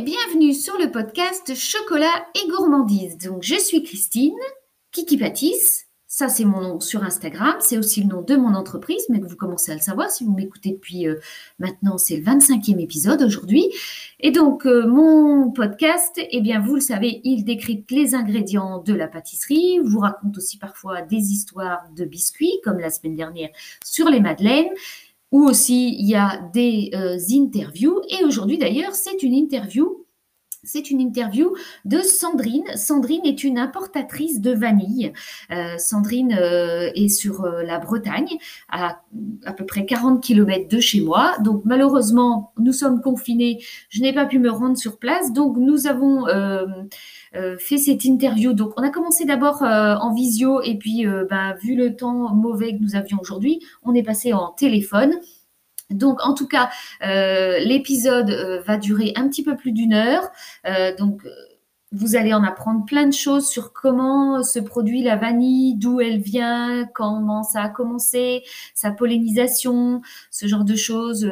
bienvenue sur le podcast Chocolat et Gourmandise. Donc, je suis Christine, Kiki Patisse. Ça, c'est mon nom sur Instagram. C'est aussi le nom de mon entreprise, mais vous commencez à le savoir si vous m'écoutez depuis euh, maintenant, c'est le 25e épisode aujourd'hui. Et donc, euh, mon podcast, eh bien, vous le savez, il décrypte les ingrédients de la pâtisserie, vous raconte aussi parfois des histoires de biscuits, comme la semaine dernière sur les madeleines où aussi il y a des euh, interviews. Et aujourd'hui d'ailleurs, c'est une interview. C'est une interview de Sandrine. Sandrine est une importatrice de vanille. Euh, Sandrine euh, est sur la Bretagne, à à peu près 40 km de chez moi. Donc malheureusement, nous sommes confinés. Je n'ai pas pu me rendre sur place. Donc nous avons fait cette interview. Donc, on a commencé d'abord euh, en visio et puis, euh, bah, vu le temps mauvais que nous avions aujourd'hui, on est passé en téléphone. Donc, en tout cas, l'épisode va durer un petit peu plus d'une heure. donc, vous allez en apprendre plein de choses sur comment se produit la vanille, d'où elle vient, comment ça a commencé, sa pollinisation, ce genre de choses.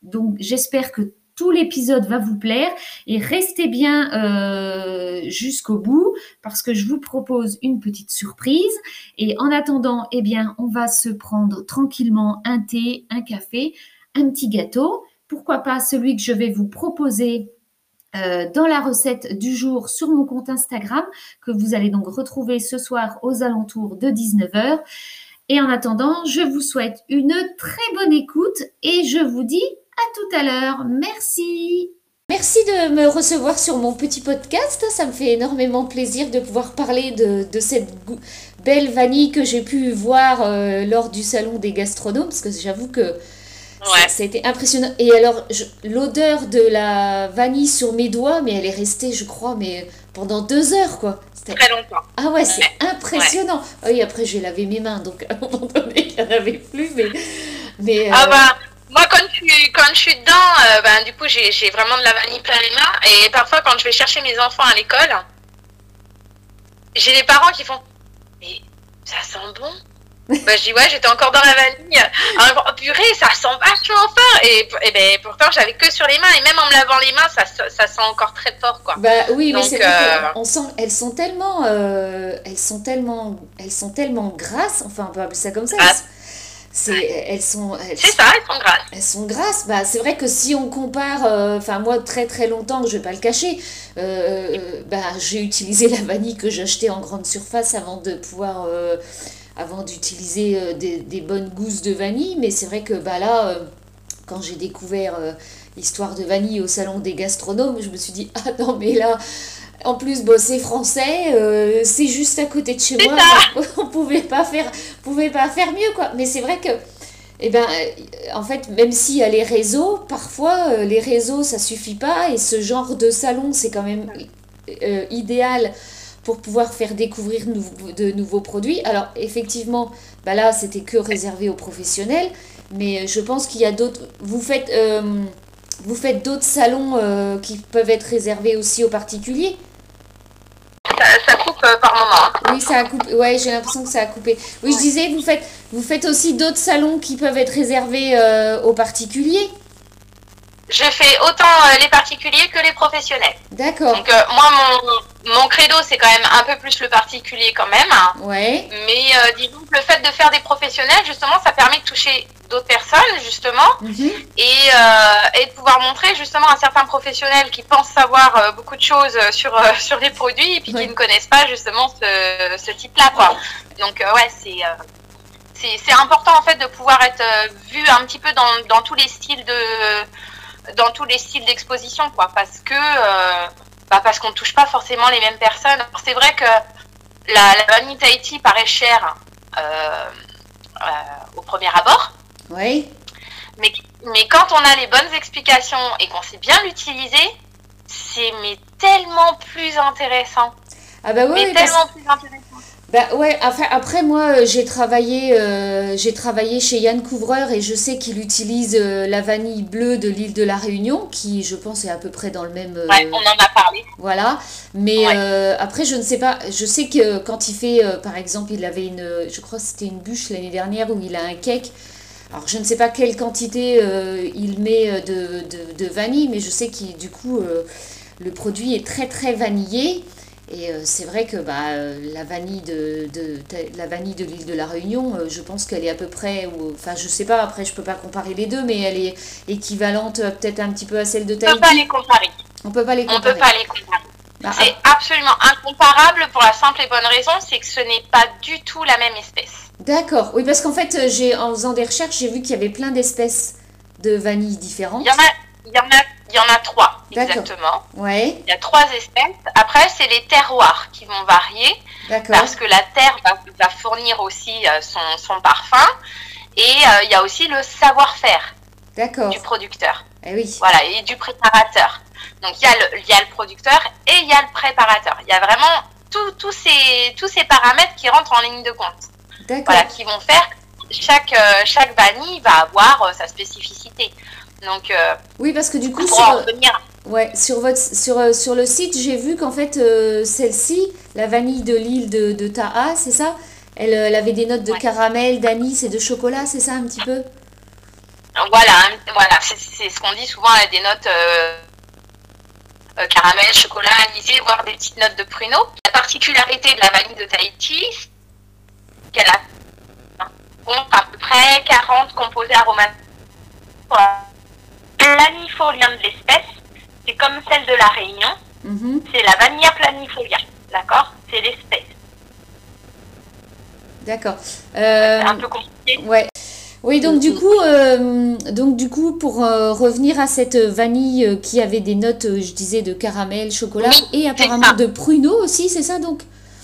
donc, j'espère que l'épisode va vous plaire et restez bien euh, jusqu'au bout parce que je vous propose une petite surprise. Et en attendant, eh bien, on va se prendre tranquillement un thé, un café, un petit gâteau. Pourquoi pas celui que je vais vous proposer euh, dans la recette du jour sur mon compte Instagram que vous allez donc retrouver ce soir aux alentours de 19h. Et en attendant, je vous souhaite une très bonne écoute et je vous dis à tout à l'heure. Merci. Merci de me recevoir sur mon petit podcast. Ça me fait énormément plaisir de pouvoir parler de, cette belle vanille que j'ai pu voir euh, lors du salon des gastronomes, parce que j'avoue que ça, a été impressionnant. Et alors, l'odeur de la vanille sur mes doigts, mais elle est restée, je crois, mais pendant deux heures, quoi. Très longtemps. Ah ouais, c'est impressionnant. Oui, après, j'ai lavé mes mains, donc à un moment donné, il n'y en avait plus, mais... mais ah euh, bah moi, quand je suis, quand je suis dedans, euh, ben, du coup, j'ai vraiment de la vanille plein les mains. Et parfois, quand je vais chercher mes enfants à l'école, j'ai des parents qui font Mais ça sent bon bah, je dis ouais, j'étais encore dans la vanille. Alors, oh, purée, ça sent vachement fort. Et, et ben, pourtant, j'avais que sur les mains. Et même en me lavant les mains, ça, ça sent encore très fort. Quoi. Bah oui, mais c'est euh... on sent, elles sont tellement, euh, elles sont tellement, elles sont tellement grasses. Enfin, on peut appeler ça comme ça. Ah. C'est, elles sont. c'est ça, elles sont grasses. Elles sont grasses. Bah, c'est vrai que si on compare, euh, enfin moi très très longtemps, je vais pas le cacher, euh, bah, j'ai utilisé la vanille que j'achetais en grande surface avant de pouvoir, euh, avant d'utiliser des, des, bonnes gousses de vanille. Mais c'est vrai que bah là, quand j'ai découvert l'histoire de vanille au salon des gastronomes, je me suis dit ah non mais là en plus, bosser français, euh, c'est juste à côté de chez moi. On pouvait pas faire, pouvait pas faire mieux, quoi. Mais c'est vrai que, eh ben, euh, en fait, même s'il y a les réseaux, parfois, euh, les réseaux, ça suffit pas. Et ce genre de salon, c'est quand même idéal pour pouvoir faire découvrir de nouveaux produits. Alors, effectivement, bah là, c'était que réservé aux professionnels. Mais je pense qu'il y a d'autres... Vous faites... vous faites d'autres salons qui peuvent être réservés aussi aux particuliers ça, coupe euh, par moment. Hein. Oui, ça a coupé. Ouais, j'ai l'impression que ça a coupé. Oui, je disais, vous faites, vous faites aussi d'autres salons qui peuvent être réservés euh, aux particuliers Je fais autant euh, les particuliers que les professionnels. D'accord. Donc, moi, mon, mon credo, c'est quand même un peu plus le particulier quand même. Ouais. Mais disons que le fait de faire des professionnels, justement, ça permet de toucher d'autres personnes, justement, mhm. et, euh, et, de pouvoir montrer justement à certains professionnels qui pensent savoir euh, beaucoup de choses sur, euh, sur les produits et puis qui ne connaissent pas justement ce, ce type-là. Quoi. Donc, ouais, c'est. c'est important en fait de pouvoir être vu un petit peu dans, dans tous les styles de dans tous les styles d'exposition quoi parce que bah parce qu'on ne touche pas forcément les mêmes personnes c'est vrai que la, la Tahiti paraît chère au premier abord oui. Mais, mais quand on a les bonnes explications et qu'on sait bien l'utiliser, c'est mais tellement plus intéressant. Ah bah oui, mais tellement plus intéressant. Bah ouais, après, après moi euh, j'ai travaillé, euh, j'ai travaillé chez Yann Couvreur et je sais qu'il utilise euh, la vanille bleue de l'île de la Réunion, qui je pense est à peu près dans le même. Ouais, on en a parlé. Voilà, mais après je ne sais pas, je sais que quand il fait, par exemple, il avait une, je crois que c'était une bûche l'année dernière où il a un cake alors je ne sais pas quelle quantité il met de, de, vanille, mais je sais que du coup le produit est très très vanillé. Et c'est vrai que bah, la vanille de, de, la vanille de l'île de la Réunion, je pense qu'elle est à peu près, enfin je sais pas, après je peux pas comparer les deux, mais elle est équivalente peut-être un petit peu à celle de Tahiti. On peut pas les comparer. On peut pas les comparer. On peut pas les comparer. Bah, c'est absolument incomparable pour la simple et bonne raison, c'est que ce n'est pas du tout la même espèce. D'accord. Oui, parce qu'en fait, j'ai en faisant des recherches, j'ai vu qu'il y avait plein d'espèces de vanille différentes. Il y en a, il y en a, il y en a trois exactement. Ouais. Il y a trois espèces. Après, c'est les terroirs qui vont varier. Parce que la terre va, fournir aussi euh, son, son, parfum. Et euh, il y a aussi le savoir-faire du producteur. Eh oui. Voilà, et du préparateur. Donc il y, a le, il y a le producteur et il y a le préparateur. Il y a vraiment tous ces, tous ces paramètres qui rentrent en ligne de compte. Voilà, qui vont faire chaque, euh, chaque vanille va avoir euh, sa spécificité. Donc, euh, oui, parce que du coup, sur, ouais, sur, votre, sur, sur le site, j'ai vu qu'en fait, celle-ci, la vanille de l'île de, de Taha, c'est ça? Elle, elle, avait des notes de caramel, d'anis et de chocolat, c'est ça un petit peu? Voilà, voilà c'est ce qu'on dit souvent, elle a des notes euh, caramel, chocolat, anisé, voire des petites notes de pruneau. La particularité de la vanille de Tahiti, qu'elle a à peu près 40 composés aromatiques. Planifolia de l'espèce, c'est comme celle de la Réunion, mm-hmm. c'est la vanilla planifolia, d'accord? C'est l'espèce. D'accord. C'est un peu compliqué. Ouais. Oui, donc du coup, euh, donc du coup, pour euh, revenir à cette vanille euh, qui avait des notes, je disais, de caramel, chocolat et apparemment de pruneau aussi, c'est ça donc?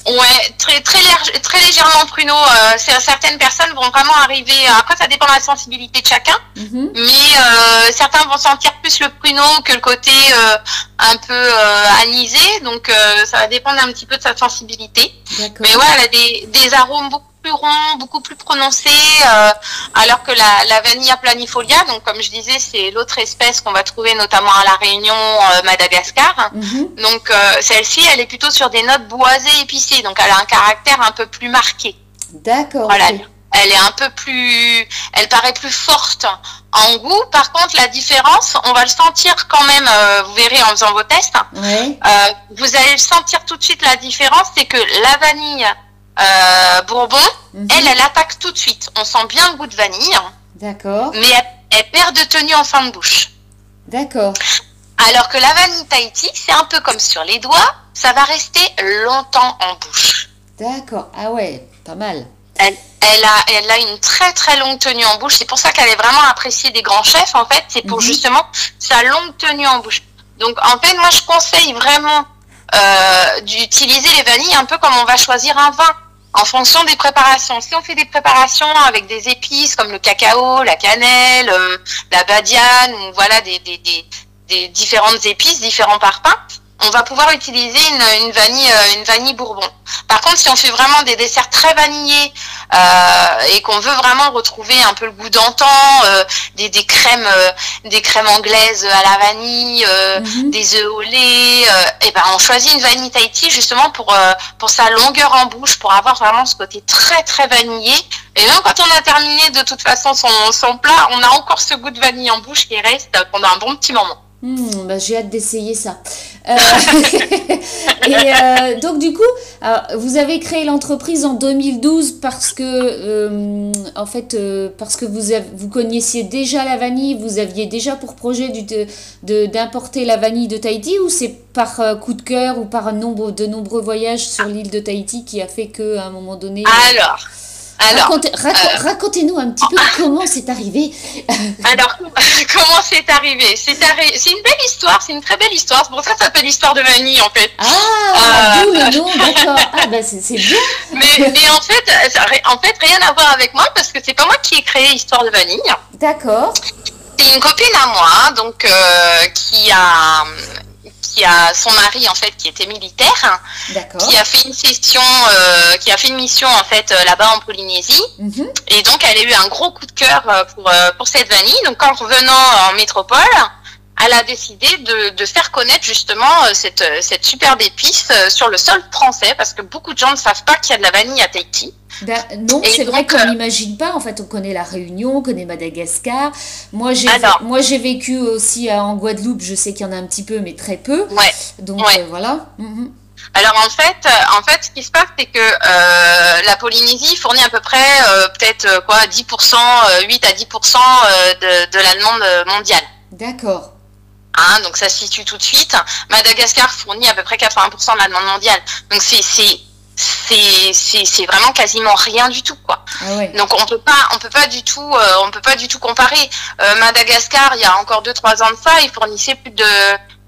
Ouais, très très, très légèrement pruneau. certaines personnes vont vraiment arriver. Après, ça dépend de la sensibilité de chacun, mhm. mais certains vont sentir plus le pruneau que le côté un peu anisé. Donc, ça va dépendre un petit peu de sa sensibilité. Mais ouais, elle a des, des arômes beaucoup plus rond, beaucoup plus prononcé, euh, alors que la, la Vanilla planifolia, donc comme je disais, c'est l'autre espèce qu'on va trouver notamment à la Réunion, euh, Madagascar. Mhm. Donc euh, celle-ci, elle est plutôt sur des notes boisées, épicées, donc elle a un caractère un peu plus marqué. D'accord. Voilà. Elle est un peu plus, elle paraît plus forte en goût. Par contre, la différence, on va le sentir quand même. vous verrez en faisant vos tests. vous allez le sentir tout de suite la différence, c'est que la vanille euh, Bourbon, mhm. elle, elle attaque tout de suite. On sent bien le goût de vanille. D'accord. Mais elle, perd de tenue en fin de bouche. D'accord. Alors que la vanille Tahiti, c'est un peu comme sur les doigts, ça va rester longtemps en bouche. D'accord. Ah ouais, pas mal. Elle, a, elle a une très très longue tenue en bouche. C'est pour ça qu'elle est vraiment appréciée des grands chefs, en fait. C'est pour mhm. justement sa longue tenue en bouche. Donc, en fait, moi, je conseille vraiment euh, d'utiliser les vanilles un peu comme on va choisir un vin en fonction des préparations. Si on fait des préparations avec des épices comme le cacao, la cannelle, euh, la badiane, ou voilà des, des, des, des, différentes épices, différents parfums, on va pouvoir utiliser une, une, vanille, euh, une vanille bourbon. Par contre, si on fait vraiment des desserts très vanillés euh, et qu'on veut vraiment retrouver un peu le goût d'antan, euh, des, des, crèmes, euh, des crèmes anglaises à la vanille, mhm. des œufs au lait, et eh ben on choisit une vanille Tahiti justement pour pour sa longueur en bouche, pour avoir vraiment ce côté très très vanillé. Et même quand on a terminé de toute façon son, son plat, on a encore ce goût de vanille en bouche qui reste pendant un bon petit moment. Hmm, bah, j'ai hâte d'essayer ça. Euh, et euh, donc du coup, vous avez créé l'entreprise en 2012 parce que, euh, en fait, parce que vous, vous connaissiez déjà la vanille, vous aviez déjà pour projet d'importer la vanille de Tahiti ou c'est par coup de cœur ou par nombre, de nombreux voyages sur l'île de Tahiti qui a fait qu'à un moment donné... Alors, alors, euh, racontez-nous un petit peu comment c'est arrivé. Alors, comment c'est arrivé? C'est une belle histoire, c'est une très belle histoire. C'est pour ça que ça s'appelle l'histoire de Vanille, en fait. Ah, d'où le nom, d'accord. Ah, ben c'est bien. Mais, mais, en, fait, en fait, rien à voir avec moi parce que c'est pas moi qui ai créé Histoire de Vanille. D'accord. C'est une copine à moi, donc, euh, qui a qui a son mari en fait qui était militaire, qui a fait une session, euh, qui a fait une mission en fait euh, là-bas en Polynésie, mhm. et donc elle a eu un gros coup de cœur euh, pour pour cette vanille. Donc en revenant en métropole, elle a décidé de, de faire connaître justement cette, cette superbe épice sur le sol français, parce que beaucoup de gens ne savent pas qu'il y a de la vanille à Tahiti. Ben, non, c'est vrai qu'on n'imagine pas. En fait, on connaît la Réunion, on connaît Madagascar. Moi, j'ai moi j'ai vécu aussi en Guadeloupe. Je sais qu'il y en a un petit peu, mais très peu. Ouais. Donc voilà. Mhm. Alors en fait, euh, en fait, ce qui se passe, c'est que euh, la Polynésie fournit à peu près euh, peut-être quoi, 10%, 8 à 10% de, de la demande mondiale. D'accord. Hein, donc ça se situe tout de suite. Madagascar fournit à peu près 80% de la demande mondiale. Donc c'est c'est vraiment quasiment rien du tout quoi. Ah Donc on peut pas on peut pas du tout on peut pas du tout comparer. Madagascar il y a encore 2 3 ans de ça, il fournissait plus de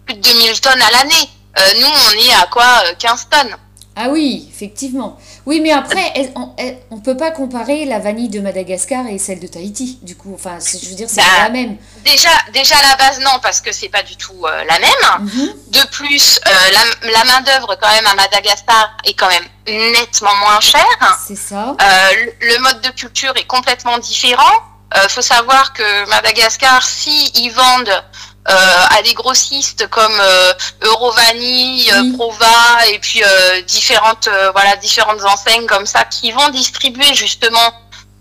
plus de 2000 tonnes à l'année. Euh, nous, on est à quoi 15 euh, tonnes. Ah oui, effectivement. Oui, mais après, on ne peut pas comparer la vanille de Madagascar et celle de Tahiti. Du coup, enfin, je veux dire, c'est pas bah, la même. Déjà, déjà à la base, non, parce que c'est pas du tout euh, la même. Mhm. De plus, la, main d'œuvre quand même à Madagascar est quand même nettement moins chère. C'est ça. le, mode de culture est complètement différent. Il faut savoir que Madagascar, si ils vendent euh, à des grossistes comme euh, Eurovanille, euh, Prova et puis différentes voilà différentes enseignes comme ça qui vont distribuer justement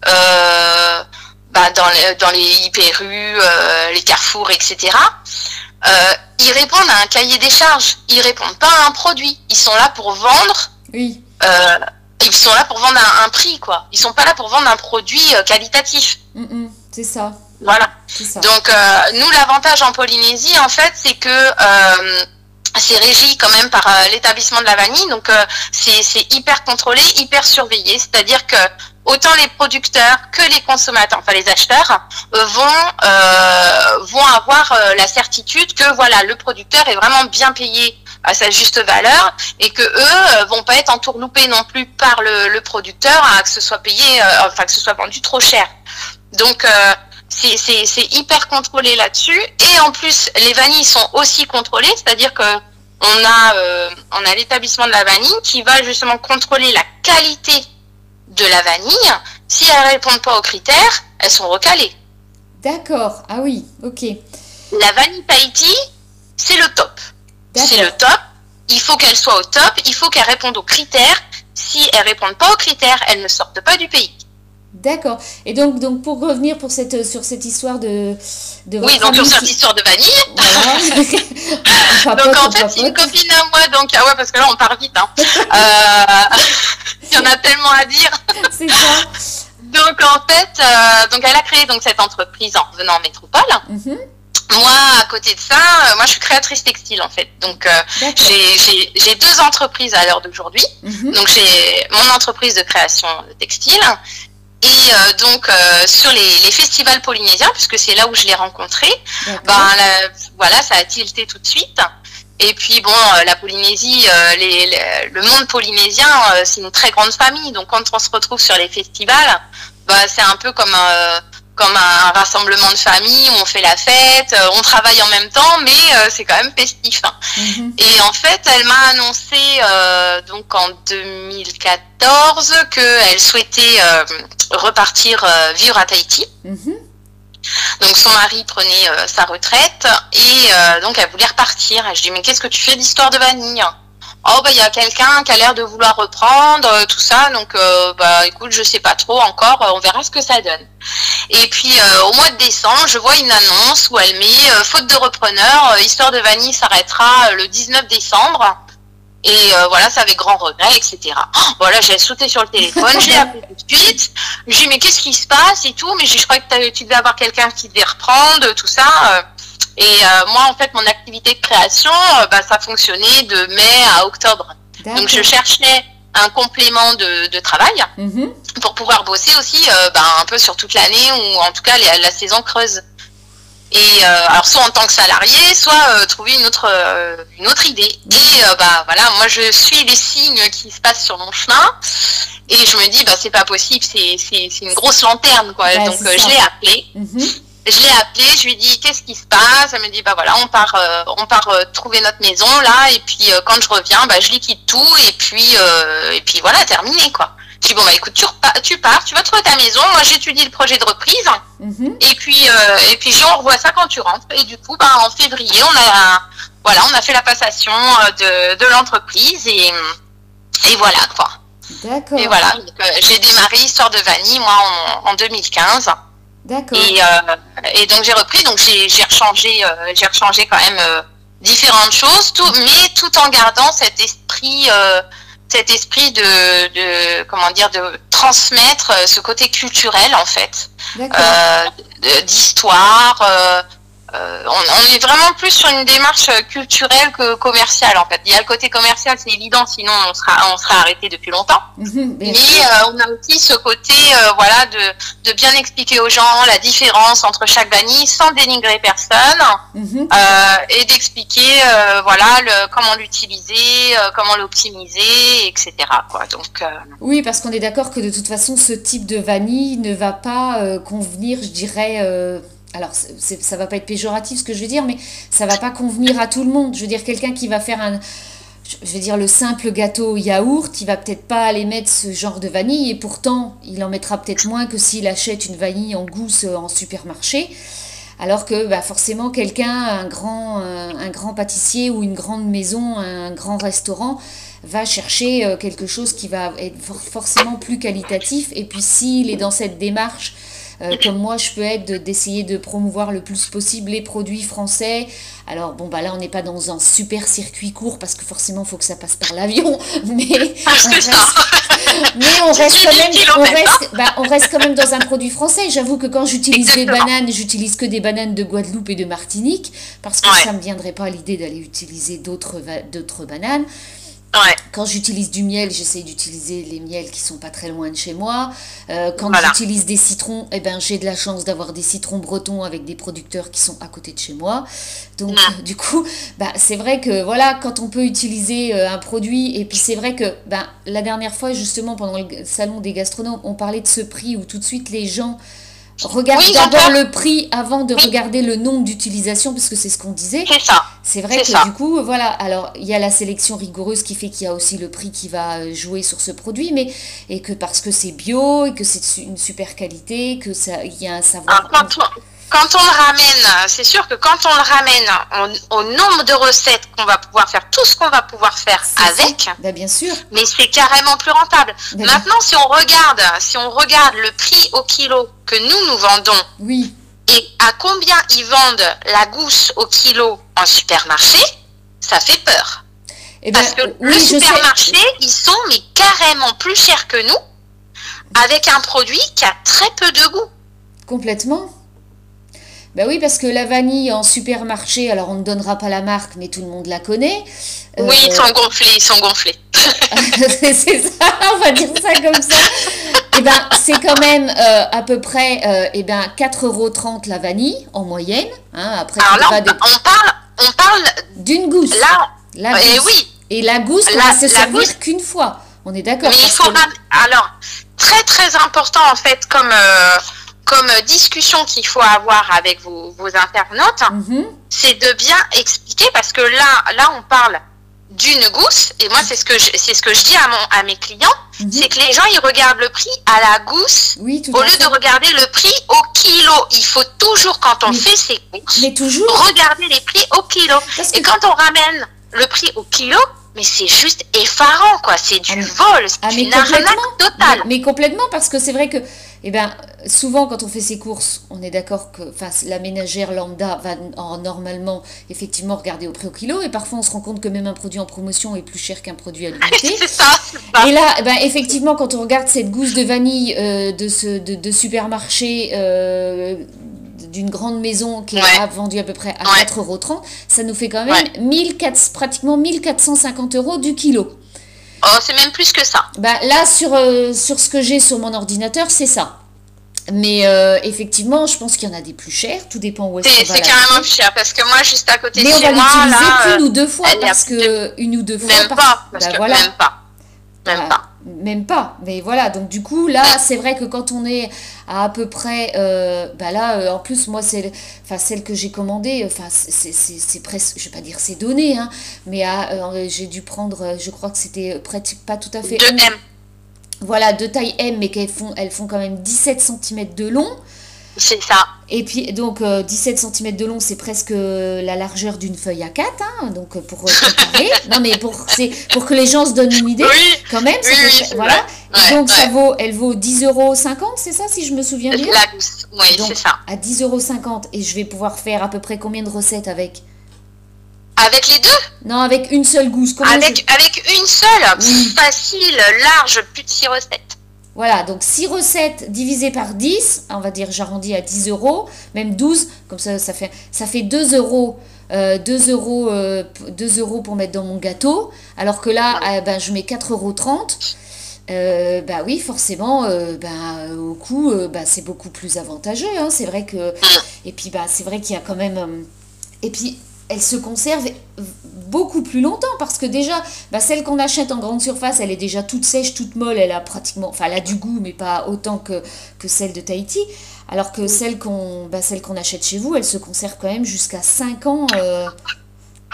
bah, dans les dans les hyperrues, les carrefours, etc. ils répondent à un cahier des charges. Ils répondent pas à un produit. Ils sont là pour vendre. Oui. ils sont là pour vendre un, prix quoi. Ils sont pas là pour vendre un produit qualitatif. Mm, mm, c'est ça. Voilà. Donc euh, nous l'avantage en Polynésie en fait c'est que euh, c'est régi quand même par euh, l'établissement de la vanille, donc c'est hyper contrôlé, hyper surveillé, c'est-à-dire que autant les producteurs que les consommateurs, enfin les acheteurs, vont vont avoir la certitude que voilà le producteur est vraiment bien payé à sa juste valeur et que eux vont pas être entourloupés non plus par le, le producteur à que ce soit payé, enfin que ce soit vendu trop cher. Donc c'est hyper contrôlé là-dessus. Et en plus, les vanilles sont aussi contrôlées, c'est-à-dire que on a, euh, on a l'établissement de la vanille qui va justement contrôler la qualité de la vanille. Si elles répondent pas aux critères, elles sont recalées. D'accord. Ah oui, ok. La vanille Tahiti, c'est le top. C'est le top. Il faut qu'elle soit au top. Il faut qu'elle réponde aux critères. Si elles répondent pas aux critères, elles ne sortent pas du pays. D'accord. Et donc, donc pour revenir pour cette, sur cette histoire de, de Oui, donc sur cette histoire de vanille. donc en fait, c'est une copine à moi, donc ah ouais, parce que là on part vite. Hein. Euh, il y en a tellement à dire. C'est ça. donc en fait, euh, donc elle a créé donc cette entreprise en revenant en métropole. Mm-hmm. Moi, à côté de ça, euh, moi je suis créatrice textile en fait. Donc j'ai deux entreprises à l'heure d'aujourd'hui. Mm-hmm. Donc j'ai mon entreprise de création de textile et euh, donc euh, sur les, les, festivals polynésiens, puisque c'est là où je l'ai rencontré, ben voilà, ça a tilté tout de suite. Et puis bon, euh, la Polynésie, les, le monde polynésien, c'est une très grande famille. Donc quand on se retrouve sur les festivals, bah, c'est un peu comme comme un rassemblement de famille où on fait la fête, euh, on travaille en même temps, mais euh, c'est quand même festif. Hein. Mhm. Et en fait, elle m'a annoncé euh, donc en 2014 qu'elle souhaitait repartir vivre à Tahiti. Mhm. Donc son mari prenait sa retraite et donc elle voulait repartir. Et je dis mais qu'est-ce que tu fais d'histoire de vanille oh bah il y a quelqu'un qui a l'air de vouloir reprendre euh, tout ça donc euh, bah écoute je sais pas trop encore euh, on verra ce que ça donne et puis au mois de décembre je vois une annonce où elle met faute de repreneur histoire de vanille s'arrêtera le 19 décemre et voilà, ça avait grand regret, etc. voilà, j'ai sauté sur le téléphone, j'ai appelé tout de suite. J'ai dit, mais qu'est-ce qui se passe et tout? Mais je crois que tu devais avoir quelqu'un qui devait reprendre, tout ça. Et euh, moi, en fait, mon activité de création, euh, bah, ça fonctionnait de mai à octobre. Donc, je cherchais un complément de, travail mhm. pour pouvoir bosser aussi euh, bah, un peu sur toute l'année ou en tout cas la, saison creuse. Et alors soit en tant que salarié, soit trouver une autre une autre idée. Et bah voilà, moi je suis les signes qui se passent sur mon chemin et je me dis bah c'est pas possible, c'est une grosse lanterne quoi. Donc je l'ai appelé. Mhm je l'ai appelé, je lui ai dit qu'est-ce qui se passe? Elle me dit bah voilà, on part, euh, on part euh, trouver notre maison là, et puis euh, quand je reviens, bah je liquide tout, et puis et puis voilà, terminé quoi. Je dis bon bah écoute, tu, tu pars, tu vas trouver ta maison. Moi j'étudie le projet de reprise. Mhm. Et puis et puis on revoit ça quand tu rentres. Et du coup, bah, en février, on a voilà, on a fait la passation de, de l'entreprise et et voilà quoi. D'accord. Et voilà, j'ai démarré Histoire de Vanille moi en, en 2015. D'accord. Et, et donc j'ai repris, donc j'ai rechangé, j'ai rechangé quand même différentes choses, tout, mais tout en gardant cet esprit, euh, cet esprit de, de, comment dire, de transmettre euh, ce côté culturel en fait, euh, d'histoire, euh, euh, on, est vraiment plus sur une démarche culturelle que commerciale en fait. Il y a le côté commercial, c'est évident, sinon on sera on sera arrêté depuis longtemps. Mais euh, on a aussi ce côté euh, voilà de, de bien expliquer aux gens la différence entre chaque vanille sans dénigrer personne mhm. et d'expliquer voilà le, comment l'utiliser, comment l'optimiser, etc. Quoi. Donc oui, parce qu'on est d'accord que de toute façon ce type de vanille ne va pas convenir, je dirais alors ça va pas être péjoratif ce que je veux dire, mais ça va pas convenir à tout le monde. Je veux dire, quelqu'un qui va faire un, le simple gâteau yaourt, il va peut-être pas aller mettre ce genre de vanille, et pourtant, il en mettra peut-être moins que s'il achète une vanille en gousse euh, en supermarché. Alors que bah, forcément, quelqu'un, un grand, euh, un, grand pâtissier ou une grande maison, un grand restaurant, va chercher euh, quelque chose qui va être forcément plus qualitatif. Et puis s'il est dans cette démarche euh, comme moi je peux être d'essayer de, promouvoir le plus possible les produits français. Alors bon bah là on n'est pas dans un super circuit court parce que forcément il faut que ça passe par l'avion, mais on reste, mais on reste quand même bah, on reste, quand même dans un produit français. J'avoue que quand j'utilise des bananes, j'utilise que des bananes de Guadeloupe et de Martinique parce que ça me viendrait pas l'idée d'aller utiliser d'autres d'autres bananes. Quand j'utilise du miel, j'essaye d'utiliser les miels qui sont pas très loin de chez moi. Euh, quand j'utilise des citrons, eh ben, j'ai de la chance d'avoir des citrons bretons avec des producteurs qui sont à côté de chez moi. Donc, du coup, bah, c'est vrai que voilà, quand on peut utiliser euh, un produit, et puis c'est vrai que bah, la dernière fois, justement, pendant le salon des gastronomes, on parlait de ce prix où tout de suite les gens Regarde d'abord le prix avant de regarder le nombre d'utilisations, parce que c'est ce qu'on disait. C'est ça. C'est vrai que du coup, voilà. Alors, il y a la sélection rigoureuse qui fait qu'il y a aussi le prix qui va euh, jouer sur ce produit, mais et que parce que c'est bio et que c'est une super qualité, que ça, il y a un savoir. Quand on le ramène, c'est sûr que quand on le ramène au, nombre de recettes qu'on va pouvoir faire, tout ce qu'on va pouvoir faire avec, ben, bien sûr. mais c'est carrément plus rentable. Ben Maintenant, si on regarde, si on regarde le prix au kilo que nous nous vendons, oui. et à combien ils vendent la gousse au kilo en supermarché, ça fait peur. Eh ben, Parce que le supermarché, ils sont mais carrément plus chers que nous, avec un produit qui a très peu de goût. Complètement. Ben oui, parce que la vanille en supermarché, alors on ne donnera pas la marque, mais tout le monde la connaît. Oui, ils sont gonflés, ils sont gonflés. c'est ça, on va dire ça comme ça. Eh ben, c'est quand même euh, à peu près euh, eh ben, 4,30 euros la vanille en moyenne. Hein, après, alors là, on, parle, on parle d'une gousse. Là, la et oui. Et la gousse, on va se servir qu'une fois. On est d'accord. Mais il faut alors très très important en fait comme euh, comme discussion qu'il faut avoir avec vos, vos internautes, mhm. c'est de bien expliquer parce que là, là, on parle d'une gousse et moi c'est ce que je, c'est ce que je dis à mon à mes clients mhm. c'est que les gens ils regardent le prix à la gousse au lieu de regarder le prix au kilo. Il faut toujours quand on fait ces courses mais toujours. regarder les prix au kilo. Et quand on ramène le prix au kilo mais c'est juste effarant quoi. C'est du ah, vol c'est ah, une arnaque totale. Mais, complètement parce que c'est vrai que eh ben, souvent quand on fait ses courses, on est d'accord que la ménagère lambda va normalement effectivement regarder au prix au kilo, et parfois on se rend compte que même un produit en promotion est plus cher qu'un produit à l'unité. Et là, eh ben, effectivement, quand on regarde cette gousse de vanille euh, de, ce, de, supermarché euh, d'une grande maison qui est vendue à peu près à 4,30 euros, ça nous fait quand même 1400, pratiquement 1450 euros du kilo. Oh, c'est même plus que ça. Bah, là, sur, euh, sur ce que j'ai sur mon ordinateur, c'est ça. Mais euh, effectivement, je pense qu'il y en a des plus chers. Tout dépend où est-ce qu'on va C'est carrément plus cher parce que moi, juste à côté de chez moi, Mais on va l'utiliser une ou deux fois parce que une ou deux fois. Même pas. Parce bah, que voilà. Même pas. Même pas même pas. Mais voilà, donc du coup, là, c'est vrai que quand on est à à peu près, euh, bah là, euh, en plus, moi, c'est, enfin, celle que j'ai commandée, enfin, c'est presque, je vais pas dire c'est donné, hein, mais euh, j'ai dû prendre, je crois que c'était presque pas tout à fait. 2M. voilà, de taille M, mais qu'elles font, elles font quand même 17 cm de long. C'est ça. Et puis, donc, 17 cm de long, c'est presque la largeur d'une feuille à 4, hein, donc pour comparer. non, mais pour, pour que les gens se donnent une idée, quand même. Oui, voilà. donc, ça vaut, elle vaut 10,50 euros, c'est ça, si je me souviens bien? Oui, c'est ça. À 10,50 euros, et je vais pouvoir faire à peu près combien de recettes avec? Avec les deux? Non, avec une seule gousse. avec, avec une seule? Facile, large, plus de 6 recettes. Voilà, donc 6 recettes divisées par 10, on va dire j'arrondis à 10 euros, même 12, comme ça ça fait, ça fait 2 euros. 2, euh, euros, 2 euh, euros pour mettre dans mon gâteau, alors que là, euh, ben, je mets 4,30 euros. Euh, bah oui, forcément, bah, au coût, bah, c'est beaucoup plus avantageux. Hein. C'est vrai que. Et puis, bah, c'est vrai qu'il y a quand même. Elle se conserve beaucoup plus longtemps parce que déjà, bah, celle qu'on achète en grande surface, elle est déjà toute sèche, toute molle, elle a pratiquement, enfin, elle a du goût, mais pas autant que, que celle de Tahiti. Alors que celle qu'on bah, celle qu'on achète chez vous, elle se conserve quand même jusqu'à 5 ans. Euh.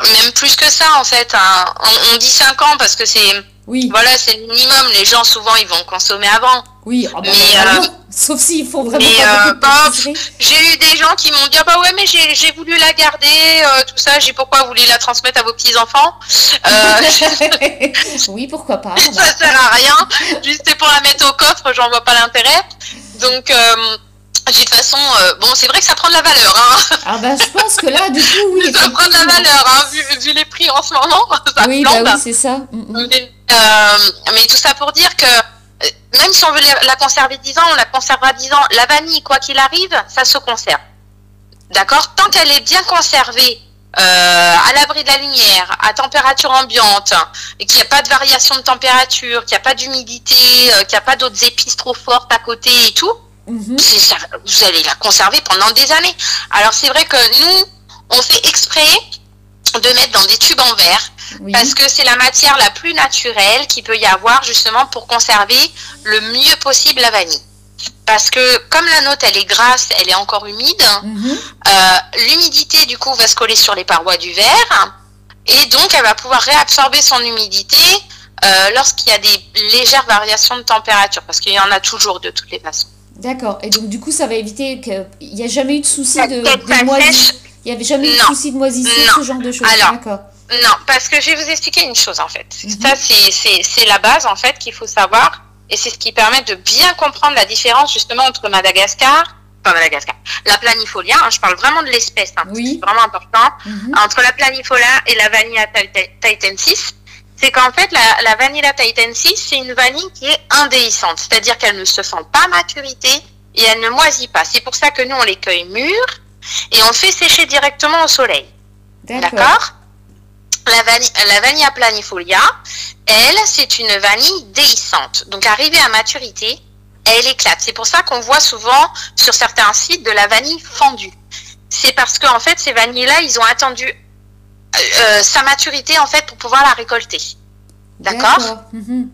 Même plus que ça, en fait. Hein. On, on, dit 5 ans parce que c'est oui. Voilà, c'est le minimum. Les gens, souvent, ils vont consommer avant. Oui, ah bah, mais, euh, sauf s'ils font vraiment mais, euh, bah, J'ai eu des gens qui m'ont dit, ah bah ouais, mais j'ai voulu la garder, euh, tout ça. J'ai pourquoi vous voulez la transmettre à vos petits-enfants Oui, pourquoi pas. ça sert à rien. Juste pour la mettre au coffre, j'en vois pas l'intérêt. Donc, de toute façon, bon, c'est vrai que ça prend de la valeur. Hein. Ah bah, je pense que là, du coup, oui. ça prend de la valeur, hein, vu, les prix en ce moment. Ça oui, bah oui, c'est ça. Mm, mm. Euh, mais tout ça pour dire que euh, même si on veut la conserver 10 ans, on la conservera 10 ans. La vanille, quoi qu'il arrive, ça se conserve. D'accord? Tant qu'elle est bien conservée, euh, à l'abri de la lumière, à température ambiante, et qu'il n'y a pas de variation de température, qu'il n'y a pas d'humidité, qu'il n'y a pas d'autres épices trop fortes à côté et tout, mhm. vous allez la conserver pendant des années. Alors c'est vrai que nous, on fait exprès de mettre dans des tubes en verre parce que c'est la matière la plus naturelle qu'il peut y avoir justement pour conserver le mieux possible la vanille. Parce que comme la note elle est grasse, elle est encore humide, mhm. euh, l'humidité du coup va se coller sur les parois du verre et donc elle va pouvoir réabsorber son humidité euh, lorsqu'il y a des légères variations de température parce qu'il y en a toujours de toutes les façons. D'accord. Et donc du coup ça va éviter qu'il n'y a jamais eu de souci de, de moisissure. Il n'y avait jamais eu de souci de moisissure, ce genre de choses. D'accord. Non, parce que je vais vous expliquer une chose en fait. Mhm. Ça, c'est la base en fait qu'il faut savoir et c'est ce qui permet de bien comprendre la différence justement entre Madagascar, pas Madagascar, la planifolia, hein, je parle vraiment de l'espèce, hein, c'est vraiment important, mhm. entre la planifolia et la Vanilla tahitensis, c'est qu'en fait la, la Vanilla tahitensis, c'est une vanille qui est indéhiscente, c'est-à-dire qu'elle ne se sent pas maturité et elle ne moisit pas. C'est pour ça que nous on les cueille mûres et on fait sécher directement au soleil. D'accord la, vanille, la Vanilla planifolia, elle, c'est une vanille déhissante. Donc, arrivée à maturité, elle éclate. C'est pour ça qu'on voit souvent sur certains sites de la vanille fendue. C'est parce qu'en en fait, ces vanilles-là, ils ont attendu euh, euh, sa maturité en fait pour pouvoir la récolter. D'accord? Mhm.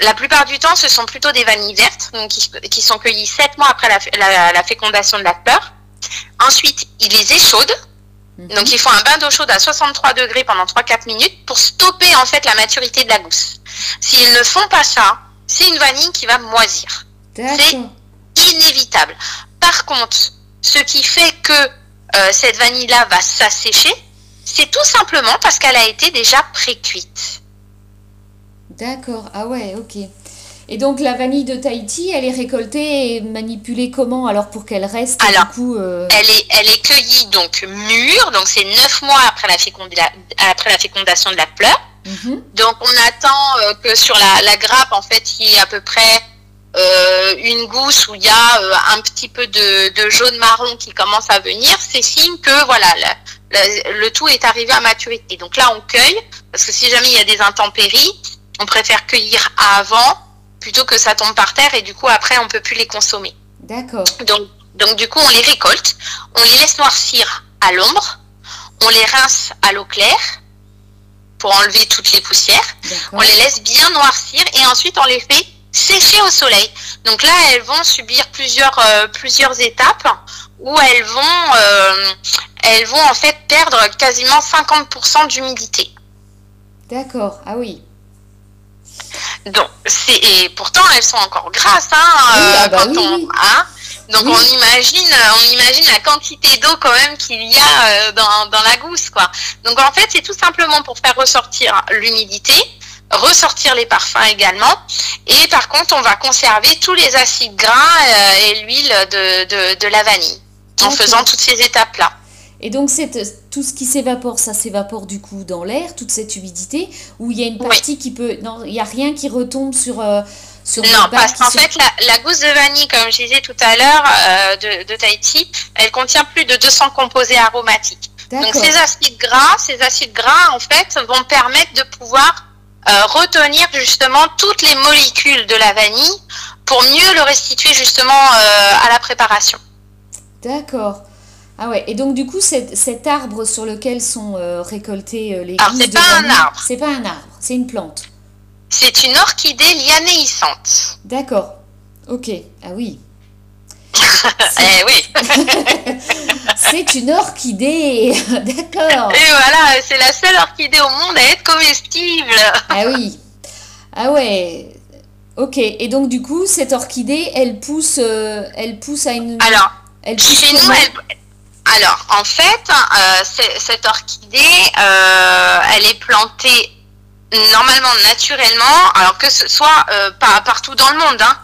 La plupart du temps, ce sont plutôt des vanilles vertes donc qui, sont cueillies 7 mois après la, la fécondation de la fleur. Ensuite, ils les échaudent Mhm. Donc, il faut un bain d'eau chaude à 63 degrés pendant 3-4 minutes pour stopper en fait la maturité de la gousse. S'ils ne font pas ça, c'est une vanille qui va moisir. C'est inévitable. Par contre, ce qui fait que euh, cette vanille-là va s'assécher, c'est tout simplement parce qu'elle a été déjà pré-cuite. D'accord. Ah ouais, ok. Et donc la vanille de Tahiti, elle est récoltée et manipulée comment alors pour qu'elle reste alors, du coup, euh, elle, est, elle est cueillie donc mûre, donc c'est neuf mois après la, après la fécondation de la fleur. Mhm. Donc on attend euh, que sur la, grappe en fait il y ait à peu près euh, une gousse où il y a un petit peu de, jaune marron qui commence à venir, c'est signe que voilà le tout est arrivé à maturité. Donc là on cueille parce que si jamais il y a des intempéries, on préfère cueillir avant plutôt que ça tombe par terre et du coup après on peut plus les consommer. D'accord. Donc, donc du coup on les récolte, on les laisse noircir à l'ombre, on les rince à l'eau claire pour enlever toutes les poussières, on les laisse bien noircir et ensuite on les fait sécher au soleil. Donc là elles vont subir plusieurs euh, plusieurs étapes où elles vont euh, elles vont en fait perdre quasiment 50% d'humidité. D'accord, ah oui. Donc, et pourtant, elles sont encore grasses, hein, ah bah quand on, hein. donc on imagine, on imagine la quantité d'eau quand même qu'il y a dans, dans la gousse, quoi. Donc en fait, c'est tout simplement pour faire ressortir l'humidité, ressortir les parfums également. Et par contre, on va conserver tous les acides gras et l'huile de, de, la vanille en faisant toutes ces étapes-là. Et donc, tout ce qui s'évapore, ça s'évapore du coup dans l'air, toute cette humidité, ou il y a une partie qui peut... Non, il n'y a rien qui retombe sur... Euh, sur non, parce qu'en fait, la, gousse de vanille, comme je disais tout à l'heure, euh, de, de, Tahiti, elle contient plus de 200 composés aromatiques. Donc ces acides gras, ces acides gras, en fait, vont permettre de pouvoir euh, retenir justement toutes les molécules de la vanille pour mieux le restituer justement à la préparation. D'accord. Ah ouais, et donc du coup, cet, arbre sur lequel sont euh, récoltés euh, les Alors, c'est pas un arbre. C'est pas un arbre, c'est une plante. C'est une orchidée lianéissante. D'accord. Ok. Ah oui. eh oui. c'est une orchidée. D'accord. Et voilà, c'est la seule orchidée au monde à être comestible. ah oui. Ah ouais. Ok. Et donc du coup, cette orchidée, elle pousse, euh, elle pousse à une. Alors. Elle pousse chez nous, elle, alors, en fait, euh, cette orchidée, euh, elle est plantée normalement naturellement, alors que ce soit euh, pas partout dans le monde. Hein.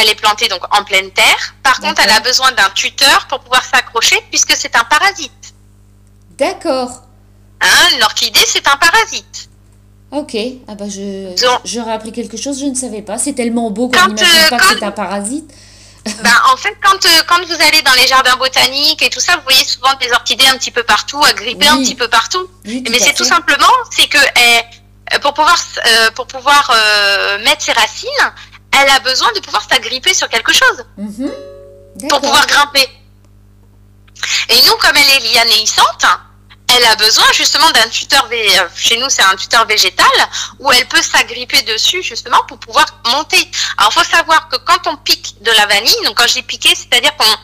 elle est plantée donc en pleine terre. Par contre, elle a besoin d'un tuteur pour pouvoir s'accrocher puisque c'est un parasite. D'accord. Hein, l'orchidée, c'est un parasite. Ok, ah bah je j'aurais appris quelque chose, je ne savais pas. C'est tellement beau qu'on n'imagine pas que c'est un parasite. Ben, en fait, quand, euh, quand vous allez dans les jardins botaniques et tout ça, vous voyez souvent des orchidées un petit peu partout, agrippées un petit peu partout. Mais c'est tout simplement, c'est que eh, pour pouvoir, euh, pour pouvoir euh, mettre ses racines, elle a besoin de pouvoir s'agripper sur quelque chose mhm. pour pouvoir grimper. Et nous, comme elle est lianéissante, elle a besoin justement d'un tuteur, euh, chez nous c'est un tuteur végétal, où elle peut s'agripper dessus justement pour pouvoir monter. Alors il faut savoir que quand on pique de la vanille, donc quand je dis piquer, c'est-à-dire qu'on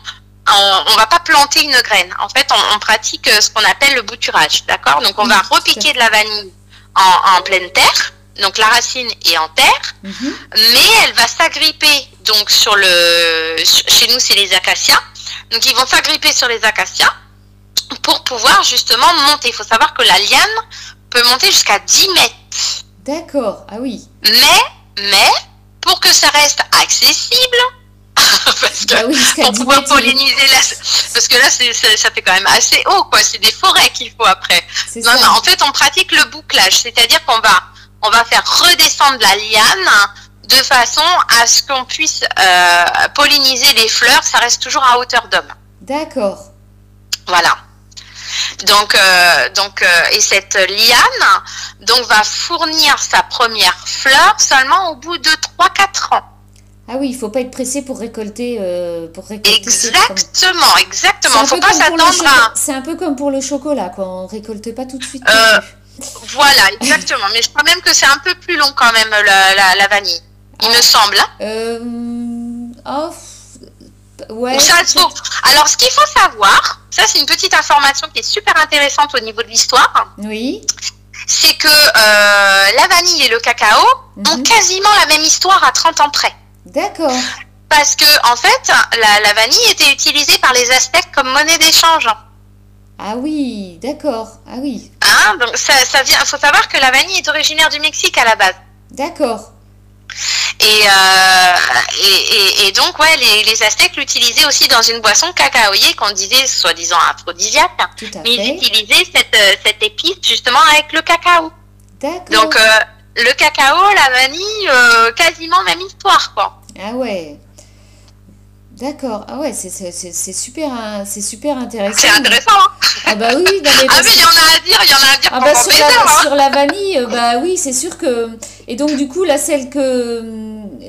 on, va pas planter une graine. En fait, on, pratique euh, ce qu'on appelle le bouturage, d'accord? Donc on va repiquer de la vanille en, pleine terre, donc la racine est en terre, mhm. mais elle va s'agripper donc sur le, chez nous c'est les acacias, donc ils vont s'agripper sur les acacias pour pouvoir justement monter. Il faut savoir que la liane peut monter jusqu'à 10 mètres. D'accord, ah oui. Mais, mais, pour que ça reste accessible, parce que bah pour pouvoir polliniser la... parce que là ça fait quand même assez haut quoi. C'est des forêts qu'il faut après. Non non en fait on pratique le bouclage. C'est-à-dire qu'on va on va faire redescendre la liane de façon à ce qu'on puisse euh, polliniser les fleurs. Ça reste toujours à hauteur d'homme. D'accord. Voilà donc, euh, donc, euh, et cette liane donc va fournir sa première fleur seulement au bout de 3-4 ans. Ah oui, il faut pas être pressé pour récolter, euh, pour récolter Exactement, exactement. Faut pas s'attendre à. C'est un peu comme pour le chocolat, quoi. On récolte pas tout de suite. voilà, exactement. Mais je crois même que c'est un peu plus long quand même la, la, vanille. Il me ah. semble. Hein. oh, ouais. Alors, ce qu'il faut savoir, ça, c'est une petite information qui est super intéressante au niveau de l'histoire. Oui. C'est que euh, la vanille et le cacao ont mhm. quasiment la même histoire à 30 ans près. D'accord. Parce que, en fait, la, vanille était utilisée par les Aztèques comme monnaie d'échange. Ah oui, d'accord. Ah oui. Hein, donc ça, ça vient. faut savoir que la vanille est originaire du Mexique à la base. D'accord. Euh, et, et, donc, ouais, les, les Aztèques l'utilisaient aussi dans une boisson cacaoyée qu'on disait soi-disant aphrodisiaque. mais ils utilisaient cette, euh, cette, épice justement avec le cacao. Donc, euh, le cacao, la vanille, quasiment même histoire, quoi. Ah ouais. D'accord. Ah ouais, c'est super, c'est super intéressant. C'est intéressant. Hein ah bah oui. ah mais il y en a à dire, il y en a à dire ah bah sur, la, hein. sur la vanille, euh, bah oui, c'est sûr que. Et donc du coup, là, celle que,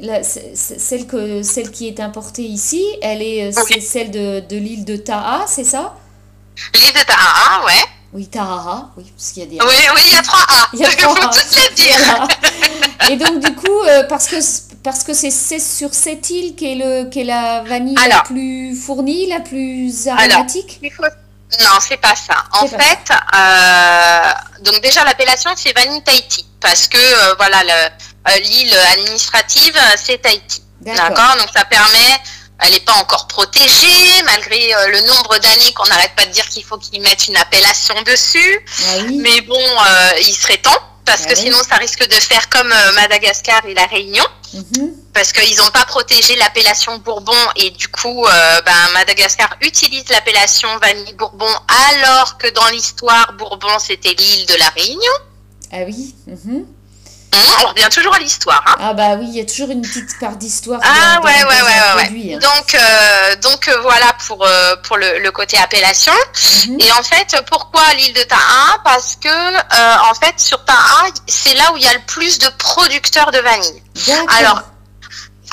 la, celle que, celle qui est importée ici, elle est, euh, c'est celle de, de l'île de Taha, c'est ça? L'île de Taha, ouais. Oui, Taha, oui, parce qu'il y a des. Oui, oui, il y a trois A. Il faut toutes les dire. Et donc du coup, euh, parce que parce que c'est sur cette île qu'est le qu'est la vanille la plus fournie, la plus aromatique? Non, c'est pas ça. En fait, euh, donc déjà l'appellation c'est vanille Tahiti parce que euh, voilà l'île administrative, c'est Tahiti. D'accord. Donc ça permet elle n'est pas encore protégée, malgré le nombre d'années qu'on n'arrête pas de dire qu'il faut qu'ils mettent une appellation dessus. Ah Mais bon, il serait temps parce que sinon ça risque de faire comme euh, Madagascar et la Réunion, mhm. parce qu'ils n'ont pas protégé l'appellation Bourbon et du coup, euh, ben, Madagascar utilise l'appellation vanille Bourbon alors que dans l'histoire Bourbon c'était l'île de la Réunion. Ah oui. Mhm. On revient toujours à l'histoire. Hein. Ah bah oui, il y a toujours une petite part d'histoire. Ah ouais, ouais, ouais, ouais, Donc, euh, donc euh, voilà pour, euh, pour le, côté appellation. Mhm. Et en fait, pourquoi l'île de Taha? Parce que en fait, sur Taha, c'est là où il y a le plus de producteurs de vanille. Alors,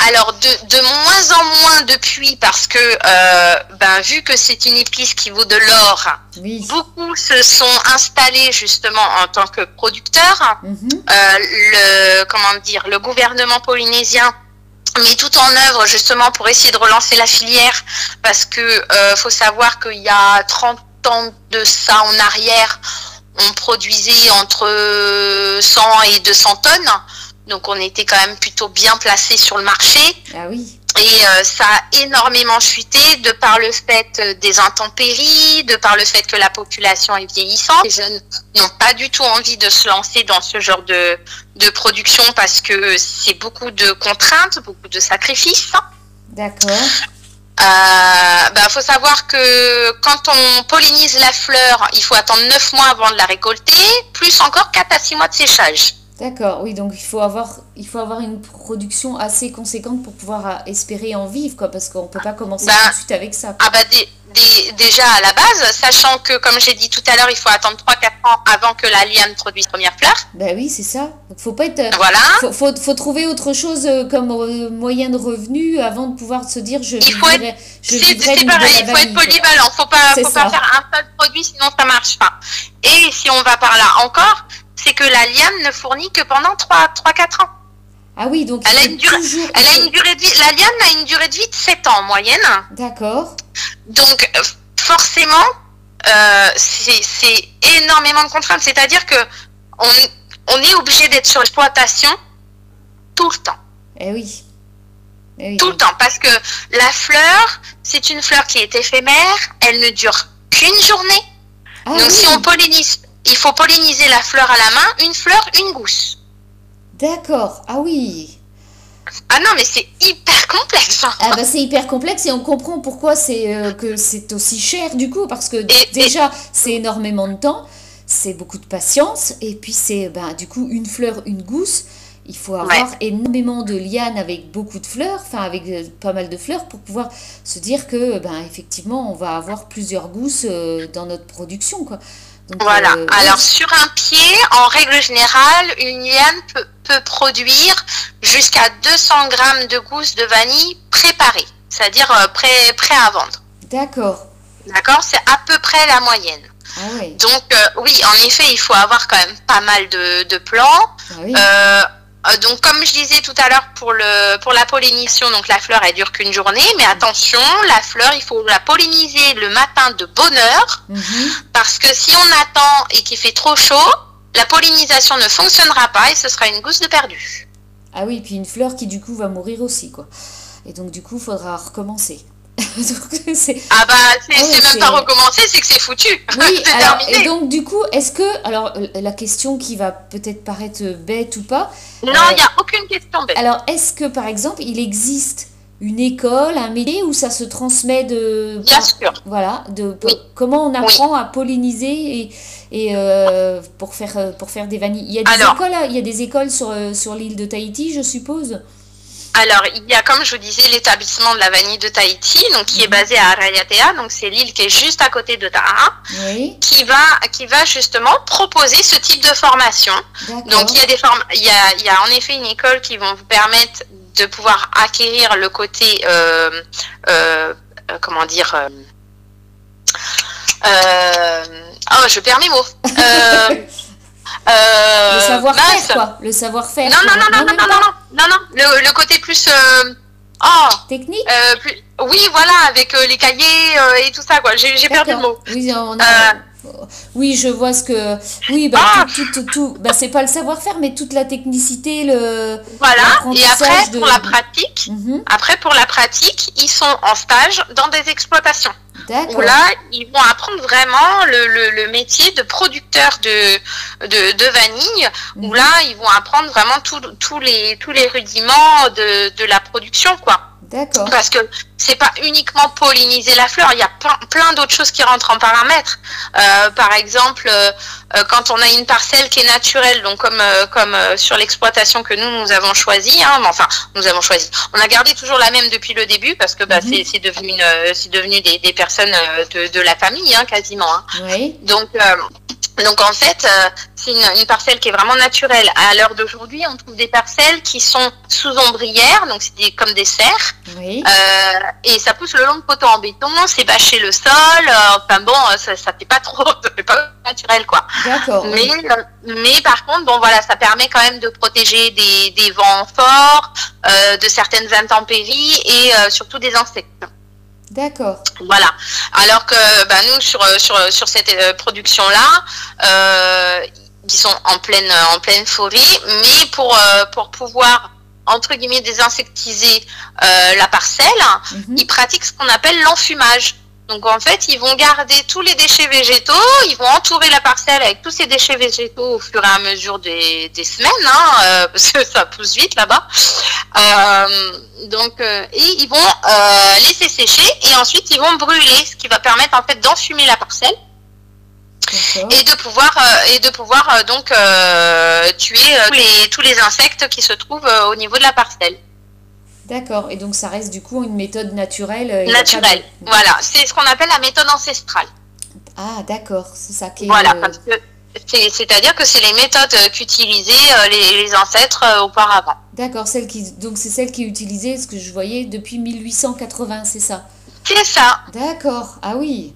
alors de, de, moins en moins depuis parce que euh, ben, vu que c'est une épice qui vaut de l'or, beaucoup se sont installés justement en tant que producteurs. Mhm. Euh, le comment dire le gouvernement polynésien met tout en œuvre justement pour essayer de relancer la filière parce que euh, faut savoir qu'il y a 30 ans de ça en arrière, on produisait entre 100 et 200 tonnes. Donc on était quand même plutôt bien placé sur le marché. Ah oui. Et euh, ça a énormément chuté de par le fait des intempéries, de par le fait que la population est vieillissante. Les jeunes n'ont pas du tout envie de se lancer dans ce genre de, de production parce que c'est beaucoup de contraintes, beaucoup de sacrifices. D'accord. Il euh, bah, faut savoir que quand on pollinise la fleur, il faut attendre 9 mois avant de la récolter, plus encore 4 à 6 mois de séchage. D'accord, oui, donc il faut avoir, il faut avoir une production assez conséquente pour pouvoir euh, espérer en vivre, quoi, parce qu'on ne peut pas commencer bah, tout de suite avec ça. Ah bah déjà à la base, sachant que, comme j'ai dit tout à l'heure, il faut attendre 3-4 ans avant que la liane produise première fleur. Bah oui, c'est ça. Donc faut pas être... Euh, voilà. Faut, faut, faut trouver autre chose euh, comme moyen de revenu avant de pouvoir se dire je il faut être, C'est pareil, il faut être polyvalent, faut pas, faut pas faire un seul produit, sinon ça marche pas. Et si on va par là encore, c'est que la liane ne fournit que pendant 3-4 ans. Ah oui, donc elle a, une durée, elle a une durée de vie. La liane a une durée de vie de 7 ans en moyenne. D'accord. Donc euh, forcément, euh, c'est énormément de contraintes. C'est-à-dire que on, est obligé d'être sur l'exploitation tout le temps. Eh oui. Eh tout le temps. Parce que la fleur, c'est une fleur qui est éphémère. Elle ne dure qu'une journée. Ah donc si on pollinise il faut polliniser la fleur à la main, une fleur, une gousse. D'accord, ah oui. Ah non, mais c'est hyper complexe. Hein. Ah bah c'est hyper complexe et on comprend pourquoi c'est euh, que c'est aussi cher du coup parce que déjà c'est énormément de temps, c'est beaucoup de patience et puis c'est bah, du coup une fleur, une gousse. Il faut avoir énormément de lianes avec beaucoup de fleurs, enfin avec euh, pas mal de fleurs pour pouvoir se dire que ben effectivement on va avoir plusieurs gousses euh, dans notre production quoi voilà. Euh, Alors sur un pied, en règle générale, une liane peut, produire jusqu'à 200 grammes de gousses de vanille préparées, c'est-à-dire euh, prêt, prêt à vendre. D'accord. D'accord, c'est à peu près la moyenne. Ah oui. Donc euh, oui, en effet, il faut avoir quand même pas mal de, de plants. Ah oui. Euh, donc, comme je disais tout à l'heure pour le pour la pollinisation, donc la fleur elle dure qu'une journée, mais attention, la fleur il faut la polliniser le matin de bonne heure, mhm. parce que si on attend et qu'il fait trop chaud, la pollinisation ne fonctionnera pas et ce sera une gousse de perdu. Ah oui, puis une fleur qui du coup va mourir aussi quoi. Et donc du coup, il faudra recommencer. ah bah c'est ah même pas recommencer, c'est que c'est foutu. Oui, et donc du coup, est-ce que, alors la question qui va peut-être paraître bête ou pas. Non, il n'y a aucune question bête. Alors est-ce que par exemple, il existe une école, un métier où ça se transmet de... Bien sûr. Voilà, de comment on apprend à polliniser et, et euh, pour, faire, pour faire des vanilles? Il y a des écoles, il y a des écoles sur, sur l'île de Tahiti, je suppose? Alors, il y a, comme je vous disais, l'établissement de la vanille de Tahiti, donc qui est mhm. basé à Arayatea, donc c'est l'île qui est juste à côté de Taha, qui va qui va justement proposer ce type de formation. Donc il y a des formes, il y a, il y a en effet une école qui vont vous permettre de pouvoir acquérir le côté euh, euh, euh comment dire euh, oh je perds mes mots Euh, le savoir-faire, quoi. Le savoir-faire. Non, non, non, non, non, non, non, non, non, le, le côté plus. Euh, oh, Technique euh, plus, Oui, voilà, avec les cahiers et tout ça, quoi. J'ai perdu le mot. Oui, on a, Oui, je vois ce que. Oui, bah, ah tout, tout, tout, bah, c'est pas le savoir-faire, mais toute la technicité, le. Voilà. Et après, pour la pratique, mhm. après, pour la pratique, ils sont en stage dans des exploitations. Où là, ils vont apprendre vraiment le, le, métier de producteur de, de, de vanille, où mhm. là, ils vont apprendre vraiment tous les, tous les rudiments de, de la production, quoi. D'accord. Parce que c'est pas uniquement polliniser la fleur, il y a plein, plein d'autres choses qui rentrent en paramètre. Euh, par exemple, euh, euh, quand on a une parcelle qui est naturelle, donc comme comme sur l'exploitation que nous nous avons choisi, hein, enfin nous avons choisi, on a gardé toujours la même depuis le début parce que bah, mhm. c'est devenu c'est devenu des, des personnes de, de, la famille hein, quasiment. Hein. Oui. Donc donc en fait, euh, c'est une, parcelle qui est vraiment naturelle. À l'heure d'aujourd'hui, on trouve des parcelles qui sont sous ombrière, donc c'est comme des serres. Oui. Euh, et ça pousse le long de poteaux en béton, c'est bâché le sol. Euh, enfin bon, ça, ça fait pas trop, ça fait pas naturel quoi. Mais, mais par contre, bon voilà, ça permet quand même de protéger des, des vents forts, de certaines intempéries et surtout des insectes. D'accord. Voilà. Alors que bah, nous, sur, sur, sur cette euh, production-là, euh, ils sont en pleine, en pleine forêt, mais pour, euh, pour pouvoir, entre guillemets, désinsectiser euh, la parcelle, mhm. ils pratiquent ce qu'on appelle l'enfumage. Donc en fait, ils vont garder tous les déchets végétaux, ils vont entourer la parcelle avec tous ces déchets végétaux au fur et à mesure des, des semaines, hein, euh, parce que ça pousse vite là-bas. Euh, donc euh, et ils vont laisser sécher et ensuite ils vont brûler, ce qui va permettre en fait d'enfumer la parcelle et de pouvoir euh, et de pouvoir donc tuer tous les tous les insectes qui se trouvent au niveau de la parcelle. D'accord. Et donc ça reste du coup une méthode naturelle. Euh, naturelle. Voilà. C'est ce qu'on appelle la méthode ancestrale. Ah d'accord. C'est ça qui est. Voilà. c'est-à-dire que c'est les méthodes euh, qu'utilisaient euh, les, ancêtres auparavant. D'accord, celle qui, donc c'est celle qui est utilisée, ce que je voyais, depuis 1880, c'est ça? C'est ça. D'accord, ah oui.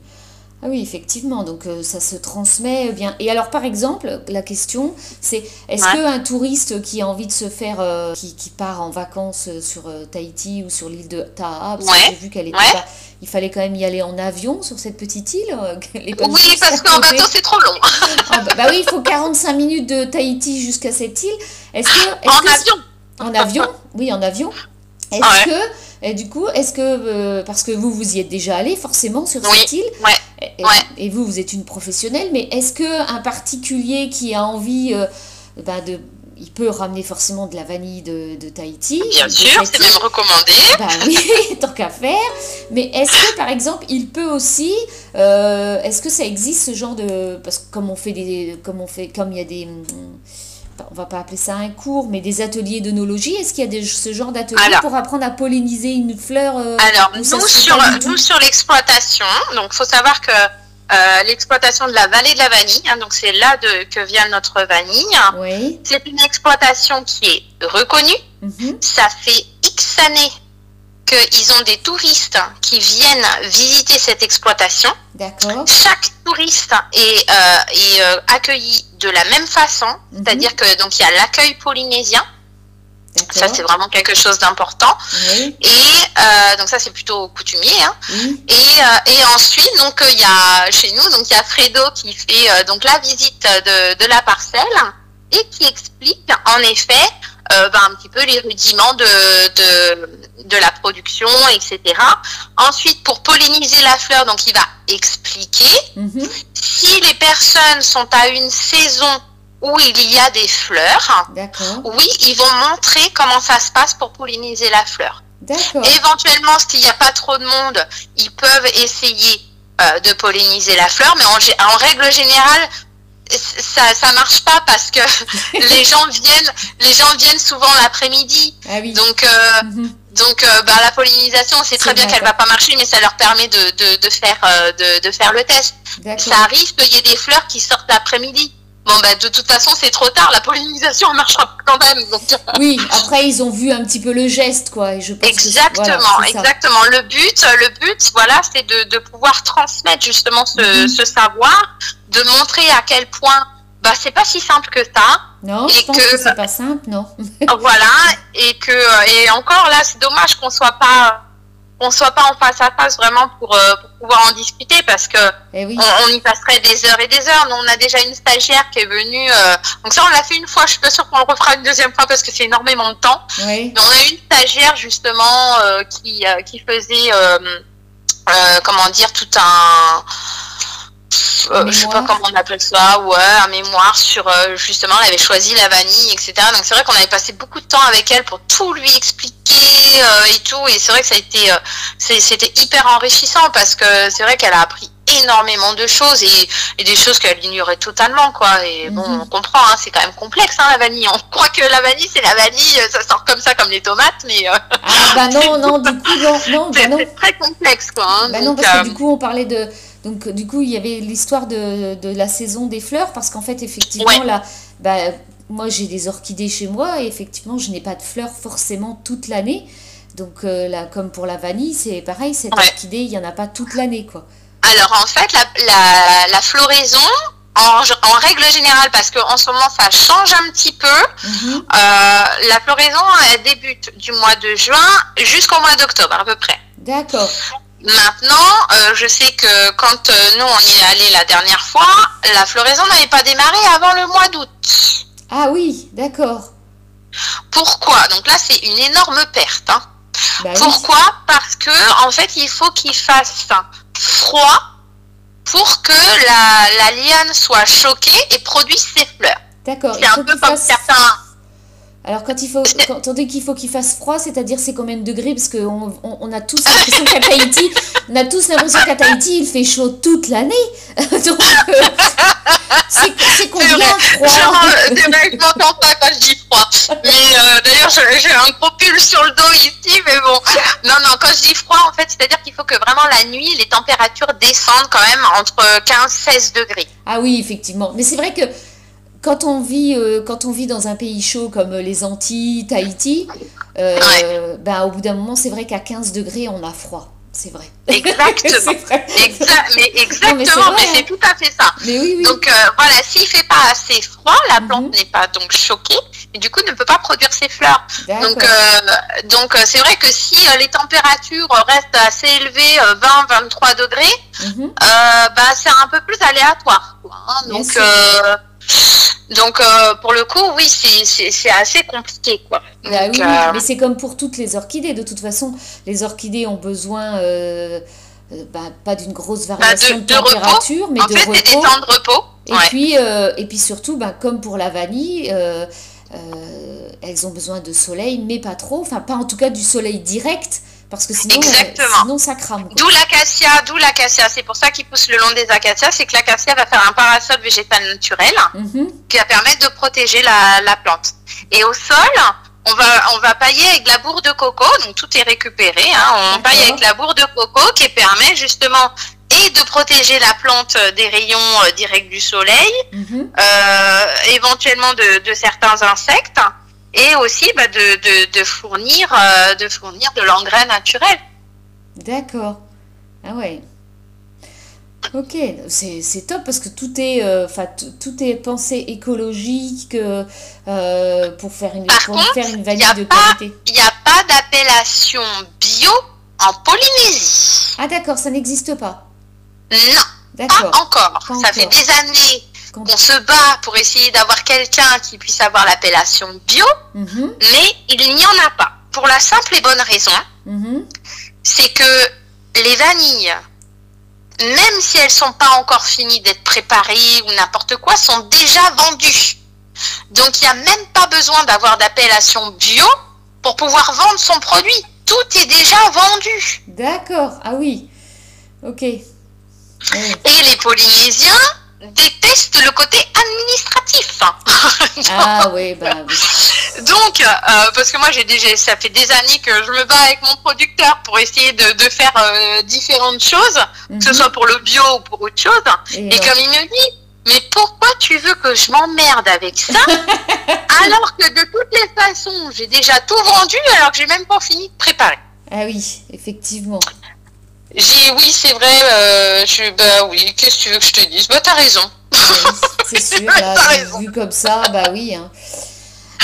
Ah oui, effectivement, donc euh, ça se transmet bien. Et alors, par exemple, la question, c'est est-ce qu'un touriste qui a envie de se faire, euh, qui, part en vacances sur euh, Tahiti ou sur l'île de Taha, parce que j'ai vu qu'elle était pas, il fallait quand même y aller en avion sur cette petite île. oui, parce qu'en bateau, c'est trop long. Ah, bah, bah, oui, il faut 45 minutes de Tahiti jusqu'à cette île. Est-ce que, en avion En avion, oui, en avion. Est-ce que et du coup, est-ce que, euh, parce que vous, vous y êtes déjà allé forcément sur cette île, et, vous, vous êtes une professionnelle, mais est-ce qu'un particulier qui a envie euh, bah, de il peut ramener forcément de la vanille de, de Tahiti. Bien sûr, c'est même recommandé. Bah oui, tant qu'à faire. Mais est-ce que, par exemple, il peut aussi, euh, est-ce que ça existe ce genre de, parce que comme on fait des, comme on fait, comme il y a des on va pas appeler ça un cours, mais des ateliers d'onologie. Est-ce qu'il y a des, ce genre d'atelier pour apprendre à polliniser une fleur euh, Alors, nous sur, nous sur, l'exploitation, donc faut savoir que euh, l'exploitation de la vallée de la vanille, hein, donc c'est là de, que vient notre vanille. Oui. C'est une exploitation qui est reconnue. Mhm. Ça fait X années qu'ils ont des touristes qui viennent visiter cette exploitation. Chaque touriste est, euh, est accueilli de la même façon, mhm. c'est-à-dire que donc il y a l'accueil polynésien. Ça c'est vraiment quelque chose d'important. Et euh, donc ça c'est plutôt coutumier. Hein. Et, euh, et ensuite donc il y a chez nous donc il y a Fredo qui fait euh, donc la visite de, de la parcelle et qui explique en effet euh, ben, un petit peu les rudiments de, de, de, la production, etc. Ensuite, pour polliniser la fleur, donc il va expliquer mhm. si les personnes sont à une saison où il y a des fleurs, oui, ils vont montrer comment ça se passe pour polliniser la fleur. Éventuellement, s'il n'y a pas trop de monde, ils peuvent essayer euh, de polliniser la fleur, mais en, en règle générale, ça ça marche pas parce que les gens viennent les gens viennent souvent l'après-midi. Ah oui. Donc euh, mhm. donc euh, bah, la pollinisation, c'est très bien qu'elle va pas marcher, mais ça leur permet de, de, de faire euh, de, de, faire le test. Ça arrive qu'il y ait des fleurs qui sortent l'après-midi. Bon, bah, de toute façon, c'est trop tard. La pollinisation marchera quand même. Donc... Oui, après, ils ont vu un petit peu le geste, quoi. Et je pense exactement, exactement. Le but, le but, voilà, c'est de, de pouvoir transmettre justement ce, mhm. ce savoir de montrer à quel point bah c'est pas si simple que ça. Non, je pense que, c'est pas simple, non. voilà, et que et encore là, c'est dommage qu'on soit pas qu'on soit pas en face à face vraiment pour, euh, pour pouvoir en discuter parce que Eh oui. on, on y passerait des heures et des heures. Nous, on a déjà une stagiaire qui est venue. euh, donc ça, on l'a fait une fois. Je suis pas sûre qu'on le refera une deuxième fois parce que c'est énormément de temps. Oui. Mais on a une stagiaire justement euh, qui, qui faisait, comment dire, tout un, euh, je sais pas comment on appelle ça, ouais, un mémoire sur euh, justement, elle avait choisi la vanille, etc. Donc c'est vrai qu'on avait passé beaucoup de temps avec elle pour tout lui expliquer euh, et tout. Et c'est vrai que ça a été, c'était hyper enrichissant parce que c'est vrai qu'elle a appris énormément de choses et, et des choses qu'elle ignorait totalement quoi et bon Mhm. on comprend hein, c'est quand même complexe hein, la vanille on croit que la vanille c'est la vanille ça sort comme ça comme les tomates mais euh, Ah bah non, non, du coup, non, non, bah c'est non. c'est très complexe quoi hein. Bah non, parce que euh, du coup, on parlait de. Donc, du coup, il y avait l'histoire de, de la saison des fleurs, parce qu'en fait, effectivement, Ouais. là, bah, moi, j'ai des orchidées chez moi, et effectivement, je n'ai pas de fleurs forcément toute l'année. Donc, euh, là, comme pour la vanille, c'est pareil, cette Ouais. orchidée, il n'y en a pas toute l'année, quoi. Alors en fait, la, la, la floraison, en, en règle générale, parce qu'en ce moment ça change un petit peu, Mhm. euh, la floraison elle débute du mois de juin jusqu'au mois d'octobre à peu près. D'accord. Maintenant, euh, je sais que quand euh, nous on y est allé la dernière fois, la floraison n'avait pas démarré avant le mois d'août. Ah oui, d'accord. Pourquoi? Donc là c'est une énorme perte. hein. Bah oui. Pourquoi? Parce que en fait, il faut qu'il fasse froid pour que la, la liane soit choquée et produise ses fleurs. D'accord. C'est un peu comme fasse... certains. Alors, quand, il faut, quand on dit qu'il faut qu'il fasse froid, c'est-à-dire c'est combien de degrés Parce qu'on on, on a tous l'impression qu'à Tahiti, on a tous l'impression qu'à Tahiti, il fait chaud toute l'année. Donc, euh, c'est combien froid je m'entends pas quand je dis froid. Mais euh, d'ailleurs, j'ai un gros pull sur le dos ici, mais bon. Non, non, quand je dis froid, en fait, c'est-à-dire qu'il faut que vraiment la nuit, les températures descendent quand même entre 15-16 degrés. Ah oui, effectivement. Mais c'est vrai que quand on vit, euh, quand on vit dans un pays chaud comme euh, les Antilles, Tahiti, euh, ben, au bout d'un moment, c'est vrai qu'à 15 degrés, on a froid. C'est vrai. Exactement. C'est vrai. Exa- mais exactement, mais hein. c'est tout à fait ça. Mais oui, oui. Donc euh, voilà, s'il fait pas assez froid, la Mhm. plante n'est pas donc choquée et du coup ne peut pas produire ses fleurs. Donc euh, donc c'est vrai que si euh, les températures restent assez élevées, 20-23 degrés, Mhm. bah c'est un peu plus aléatoire. quoi, hein. Donc donc euh, pour le coup, oui, c'est assez compliqué quoi. Bah Donc, oui, euh, mais c'est comme pour toutes les orchidées. De toute façon, les orchidées ont besoin euh, bah, pas d'une grosse variation de- de, de repos. température, mais en de fait, c'est des repos. temps de repos. Et Ouais. puis, et puis surtout, bah, comme pour la vanille, elles ont besoin de soleil, mais pas trop. Enfin, pas en tout cas du soleil direct, parce que sinon, euh, Exactement. sinon ça crame. D'où l'acacia, d'où l'acacia. C'est pour ça qu'il pousse le long des acacias, c'est que l'acacia va faire un parasol végétal naturel Mhm. qui va permettre de protéger la, la plante. Et au sol, on va, on va pailler avec la bourre de coco, donc tout est récupéré. Hein, on paille avec la bourre de coco qui permet justement et de protéger la plante des rayons euh, directs du soleil, Mhm. euh, éventuellement de, de certains insectes, et aussi bah, de, de, de fournir, euh, de fournir de l'engrais naturel. D'accord. Ah ouais. Ok, c'est top parce que tout est, euh, enfin, tout- tout est pensé écologique euh, pour faire une, Par pour contre, faire une a de pas- qualité. Il n'y a pas d'appellation bio en Polynésie. Ah d'accord, ça n'existe pas. Non, pas D'accord. encore. Pas Ça fait des années qu'on se bat pour essayer d'avoir quelqu'un qui puisse avoir l'appellation bio, Mhm, mais il n'y en a pas. Pour la simple et bonne raison, mhm. c'est que les vanilles, même si elles sont pas encore finies d'être préparées ou n'importe quoi, sont déjà vendues. Donc il n'y a même pas besoin d'avoir d'appellation bio pour pouvoir vendre son produit. Tout est déjà vendu. D'accord. Ah oui. Ok. Et les Polynésiens détestent le côté administratif. Ah oui, bah oui. Donc, euh, parce que moi, j'ai déjà, ça fait des années que je me bats avec mon producteur pour essayer de, de faire euh, différentes choses, que ce Mhm. soit pour le bio ou pour autre chose. Et Et comme il me dit, mais pourquoi tu veux que je m'emmerde avec ça? Alors que de toutes les façons, j'ai déjà tout vendu alors que j'ai même pas fini de préparer. Ah oui, effectivement. J'ai oui, c'est vrai. Euh, je, bah oui, qu'est-ce que tu veux que je te dise? Bah t'as raison. C'est sûr, vu- raison. vu comme ça, bah oui. hein.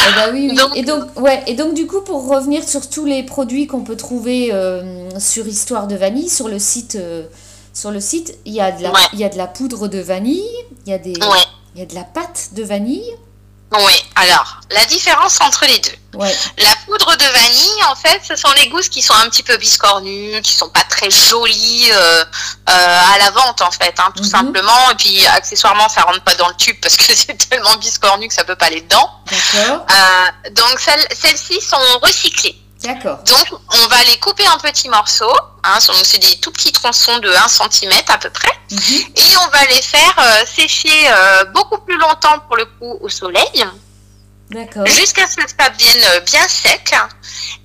Eh ben oui, oui. et, donc, ouais, et donc, du coup, pour revenir sur tous les produits qu'on peut trouver euh, sur Histoire de Vanille, sur le site, euh, sur le site il, y a de la, il y a de la poudre de vanille, il y, a des, il y a de la pâte de vanille. Oui, alors, la différence entre les deux. La poudre de vanille, en fait, ce sont les gousses qui sont un petit peu biscornues, qui sont pas très jolies euh, euh, à la vente, en fait, hein, tout mhm. simplement. Et puis, accessoirement, ça rentre pas dans le tube parce que c'est tellement biscornu que ça peut pas aller dedans. D'accord. Euh, donc, celles-ci sont recyclées. D'accord. Donc, on va les couper en petits morceaux. Hein, c'est des tout petits tronçons de 1 cm à peu près. Mhm. Et on va les faire euh, sécher euh, beaucoup plus longtemps pour le coup au soleil. D'accord. Jusqu'à ce que ça devienne euh, bien sec.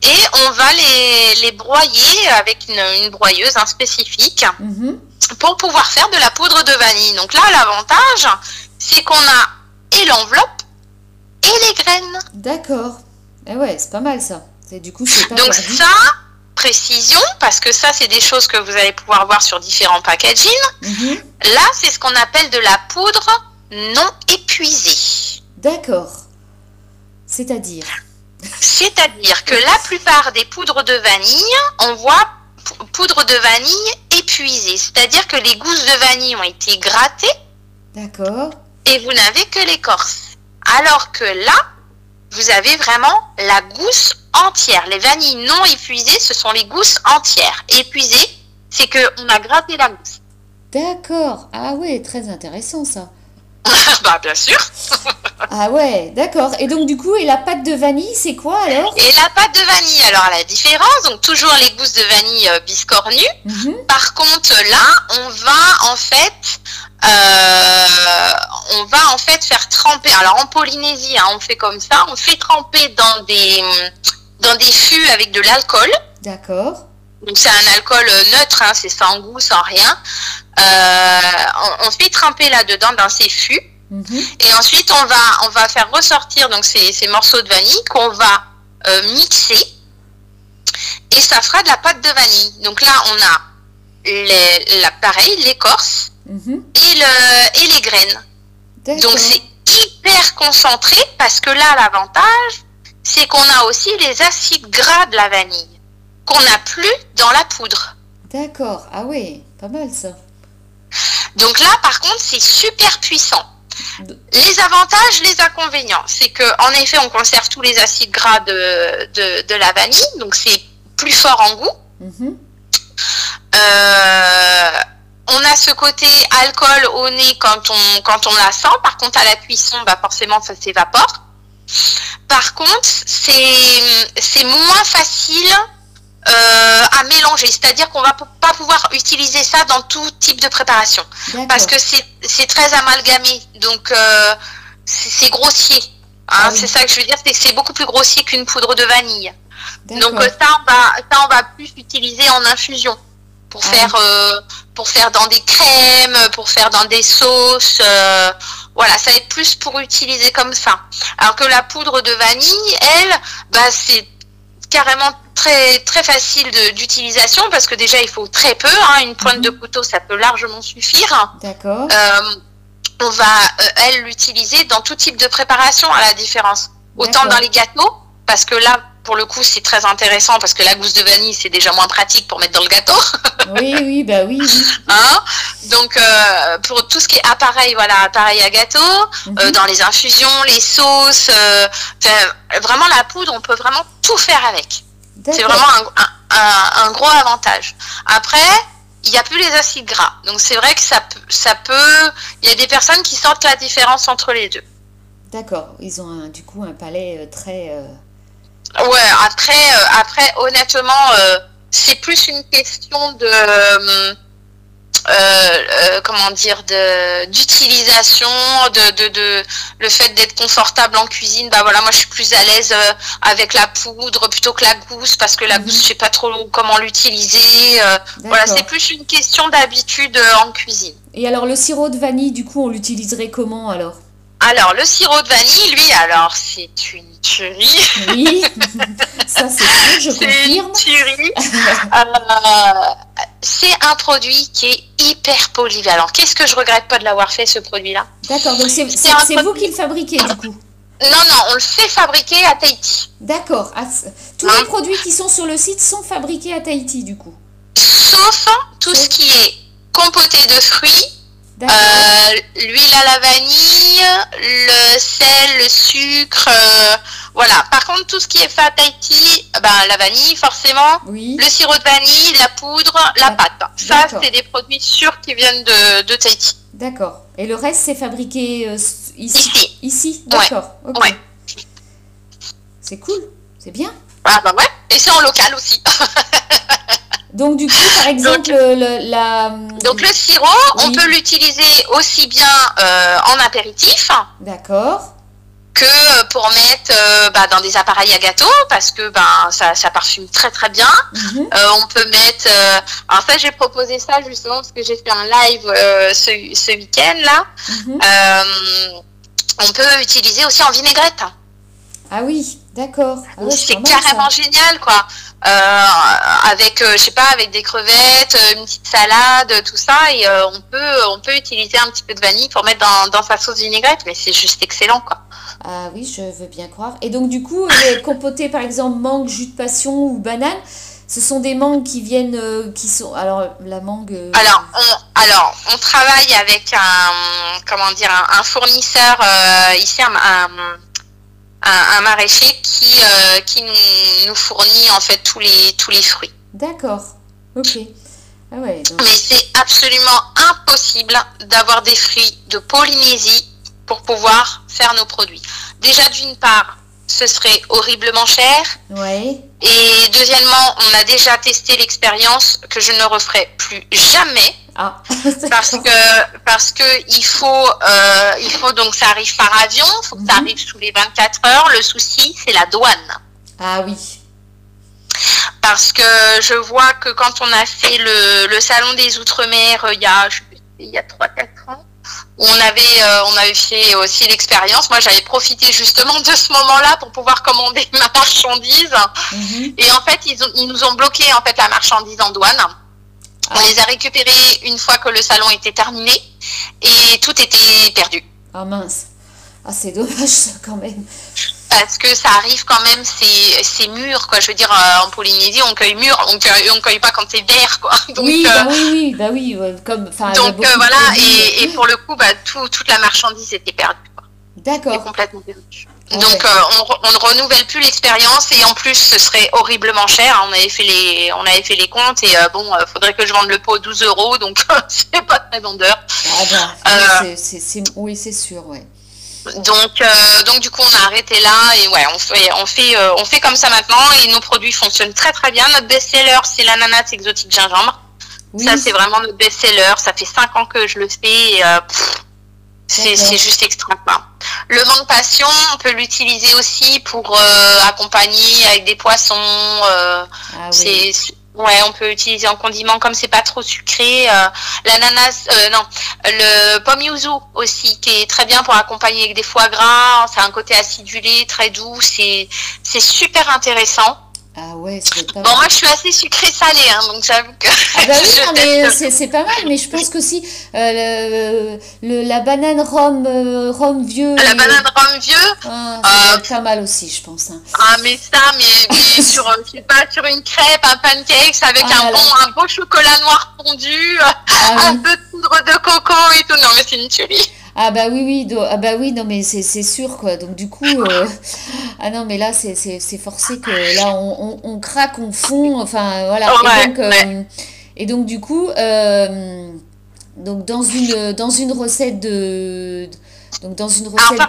Et on va les, les broyer avec une, broyeuse hein, spécifique mhm. pour pouvoir faire de la poudre de vanille. Donc là, l'avantage, c'est qu'on a et l'enveloppe et les graines. D'accord. Eh ouais, c'est pas mal ça. Du coup, Donc ça, précision, parce que ça, c'est des choses que vous allez pouvoir voir sur différents packaging. Mhm. Là, c'est ce qu'on appelle de la poudre non épuisée. D'accord. C'est-à-dire C'est-à-dire que la plupart des poudres de vanille, on voit poudre de vanille épuisée. C'est-à-dire que les gousses de vanille ont été grattées. D'accord. Et vous n'avez que l'écorce. Alors que là, vous avez vraiment la gousse entière. Les vanilles non épuisées, ce sont les gousses entières. Épuisées, c'est qu'on a gratté la gousse. D'accord. Ah ouais, très intéressant ça. bah bien sûr. ah ouais, d'accord. Et donc du coup, et la pâte de vanille, c'est quoi alors? Et la pâte de vanille, alors la différence, donc toujours les gousses de vanille euh, biscornues. Mhm. Par contre, là, on va en fait euh, on va en fait faire tremper. Alors en Polynésie, hein, on fait comme ça, on fait tremper dans des dans des fûts avec de l'alcool. D'accord. Donc c'est un alcool neutre, hein, c'est sans goût, sans rien. Euh, on, fait tremper là-dedans dans ces fûts. Mhm. Et ensuite on va on va faire ressortir donc ces, ces morceaux de vanille qu'on va euh, mixer et ça fera de la pâte de vanille. Donc là on a les, pareil l'écorce Mhm. et, le, et les graines. Donc c'est hyper concentré parce que là, l'avantage, c'est qu'on a aussi les acides gras de la vanille qu'on n'a plus dans la poudre. D'accord, ah oui, pas mal ça. Donc là, par contre, c'est super puissant. Les avantages, les inconvénients, c'est que en effet, on conserve tous les acides gras de, de, de la vanille, donc c'est plus fort en goût. Mhm. euh, on a ce côté alcool au nez quand on, quand on la sent. Par contre, à la cuisson, bah forcément, ça s'évapore. Par contre, c'est moins facile euh, à mélanger. C'est-à-dire qu'on va pas pouvoir utiliser ça dans tout type de préparation. Parce que c'est très amalgamé. Donc, euh, c'est grossier. Hein. Ah c'est ça que je veux dire, c'est beaucoup plus grossier qu'une poudre de vanille. Donc ça on, va, ça, on va plus utiliser en infusion pour ah faire euh, pour faire dans des crèmes, pour faire dans des sauces. Euh, voilà, ça va être plus pour utiliser comme ça. Alors que la poudre de vanille, elle, bah, c'est carrément très très facile d'utilisation parce que déjà il faut très peu. Hein, une pointe de mhm. couteau, ça peut largement suffire. D'accord. Euh, on va elle l'utiliser dans tout type de préparation à la différence. Autant dans les gâteaux parce que là pour le coup, c'est très intéressant parce que la gousse de vanille, c'est déjà moins pratique pour mettre dans le gâteau. oui, oui, bah oui. Hein? Donc, euh, pour tout ce qui est appareil, voilà, appareil à gâteau, euh, mhm. dans les infusions, les sauces, euh, vraiment la poudre, on peut vraiment tout faire avec. C'est vraiment un, gros avantage. Après, il n'y a plus les acides gras. Donc, c'est vrai que ça, ça peut. Il y a des personnes qui sentent la différence entre les deux. D'accord. Ils ont du coup un palais très Ouais, après, euh, après honnêtement, euh, c'est plus une question de. Euh, comment dire de d'utilisation de, de, de, le fait d'être confortable en cuisine. Bah voilà moi je suis plus à l'aise avec la poudre plutôt que la gousse parce que la gousse je sais pas trop comment l'utiliser voilà c'est plus une question d'habitude en cuisine. Et alors le sirop de vanille du coup on l'utiliserait comment alors? Alors le sirop de vanille lui alors c'est une oui, ça c'est sûr, je confirme. Euh, c'est un produit qui est hyper polyvalent. Qu'est-ce que je regrette pas de l'avoir fait ce produit-là? D'accord, donc c'est vous qui le fabriquez du coup? Non, non, on le fait fabriquer à Tahiti. D'accord. Tous les hein produits qui sont sur le site sont fabriqués à Tahiti, du coup? Sauf tout ce qui est compoté de fruits, euh, l'huile à la vanille, le sel, le sucre, euh, voilà. Par contre, tout ce qui est fait à Tahiti, ben, la vanille forcément, le sirop de vanille, la poudre, la pâte. Ça, c'est des produits sûrs qui viennent de, de Tahiti. D'accord. Et le reste, c'est fabriqué euh, ici? Ici, d'accord. Ouais. C'est cool, c'est bien. Ah bah ouais, et c'est en local aussi. Donc du coup, par exemple, le, la... Donc le sirop, on peut l'utiliser aussi bien euh, en apéritif. D'accord. Que pour mettre euh, bah, dans des appareils à gâteau, parce que ben, ça, ça parfume très très bien. Mhm. Euh, on peut mettre... alors ça, j'ai proposé ça justement parce que j'ai fait un live ce, ce week-end là. Mhm. on peut utiliser aussi en vinaigrette. Ah oui, d'accord. Ah c'est carrément génial, quoi. Euh, avec, euh, je sais pas, avec des crevettes, euh, une petite salade, tout ça, et on peut, on peut utiliser un petit peu de vanille pour mettre dans, dans sa sauce vinaigrette, mais c'est juste excellent, quoi. Ah oui, je veux bien croire. Et donc du coup, les compotés, par exemple, mangue, jus de passion ou banane, ce sont des mangues qui viennent, qui sont. Alors la mangue. Alors, on, alors, on travaille avec un, comment dire, un, fournisseur ici, un, un, maraîcher qui, euh, qui nous, fournit en fait tous les, tous les fruits. D'accord, ok. Ah Mais c'est absolument impossible d'avoir des fruits de Polynésie pour pouvoir faire nos produits. Déjà d'une part, ce serait horriblement cher. Ouais. Et deuxièmement, on a déjà testé l'expérience que je ne referai plus jamais. Ah. parce que parce que il faut euh, il faut donc ça arrive par avion, il faut que ça mhm. arrive sous les 24 heures. Le souci, c'est la douane. Ah oui. Parce que je vois que quand on a fait le, le salon des Outre-mer euh, il y a il y a 3-4 ans, on avait, euh, on avait fait aussi l'expérience. Moi, j'avais profité justement de ce moment-là pour pouvoir commander ma marchandise. Mhm. Et en fait, ils, ils, nous ont bloqué en fait la marchandise en douane. On les a récupérés une fois que le salon était terminé et tout était perdu. Ah mince. Ah c'est dommage ça quand même parce que ça arrive quand même, c'est mûr, quoi. Je veux dire, euh, en Polynésie, on cueille mûr, on cueille, on cueille pas quand c'est vert, quoi. Donc, oui, bah oui, oui, bah oui, comme, Donc euh, voilà, et, et, pour le coup, bah, tout, toute la marchandise était perdue. D'accord. Complètement perdue. Donc euh, on, on, ne renouvelle plus l'expérience et en plus ce serait horriblement cher. On avait fait les, on avait fait les comptes et bon, il faudrait que je vende le pot 12 euros, donc c'est pas très vendeur. Ah bah, oui, c'est sûr, ouais. Donc, euh, donc du coup, on a arrêté là et ouais, on fait, on fait, euh, on fait comme ça maintenant et nos produits fonctionnent très très bien. Notre best-seller, c'est l'ananas exotique gingembre. Ça, c'est vraiment notre best-seller. Ça fait 5 ans que je le fais et euh, c'est juste extra. Le mangue passion, on peut l'utiliser aussi pour accompagner avec des poissons. Ah, oui. C'est Ouais, on peut utiliser en condiment comme c'est pas trop sucré. Euh, L'ananas, euh, non, le pomme yuzu aussi, qui est très bien pour accompagner avec des foie gras. C'est un côté acidulé, très doux. C'est c'est super intéressant. Ah ouais, c'est pas Bon, moi, je suis assez sucré-salé, hein, donc j'avoue que. Ah bah oui, mais c'est pas mal, mais je pense qu'aussi euh, le, la banane rhum, euh, rhum vieux. La banane rhum vieux ah, euh, pas mal aussi, je pense. Hein. Ah, mais ça, mais, sur, je sais pas, sur une crêpe, un pancake, avec ah un, bon, un beau chocolat noir fondu, ah un peu de poudre de coco et tout. Non, mais c'est une tuerie. Ah bah oui, oui, ah bah oui, non mais c'est sûr quoi. Donc du coup, euh, ah non mais là c'est forcé que là on, on, craque, on fond, enfin voilà. et, donc, euh, et donc du coup, euh, donc dans une dans une recette de donc dans une recette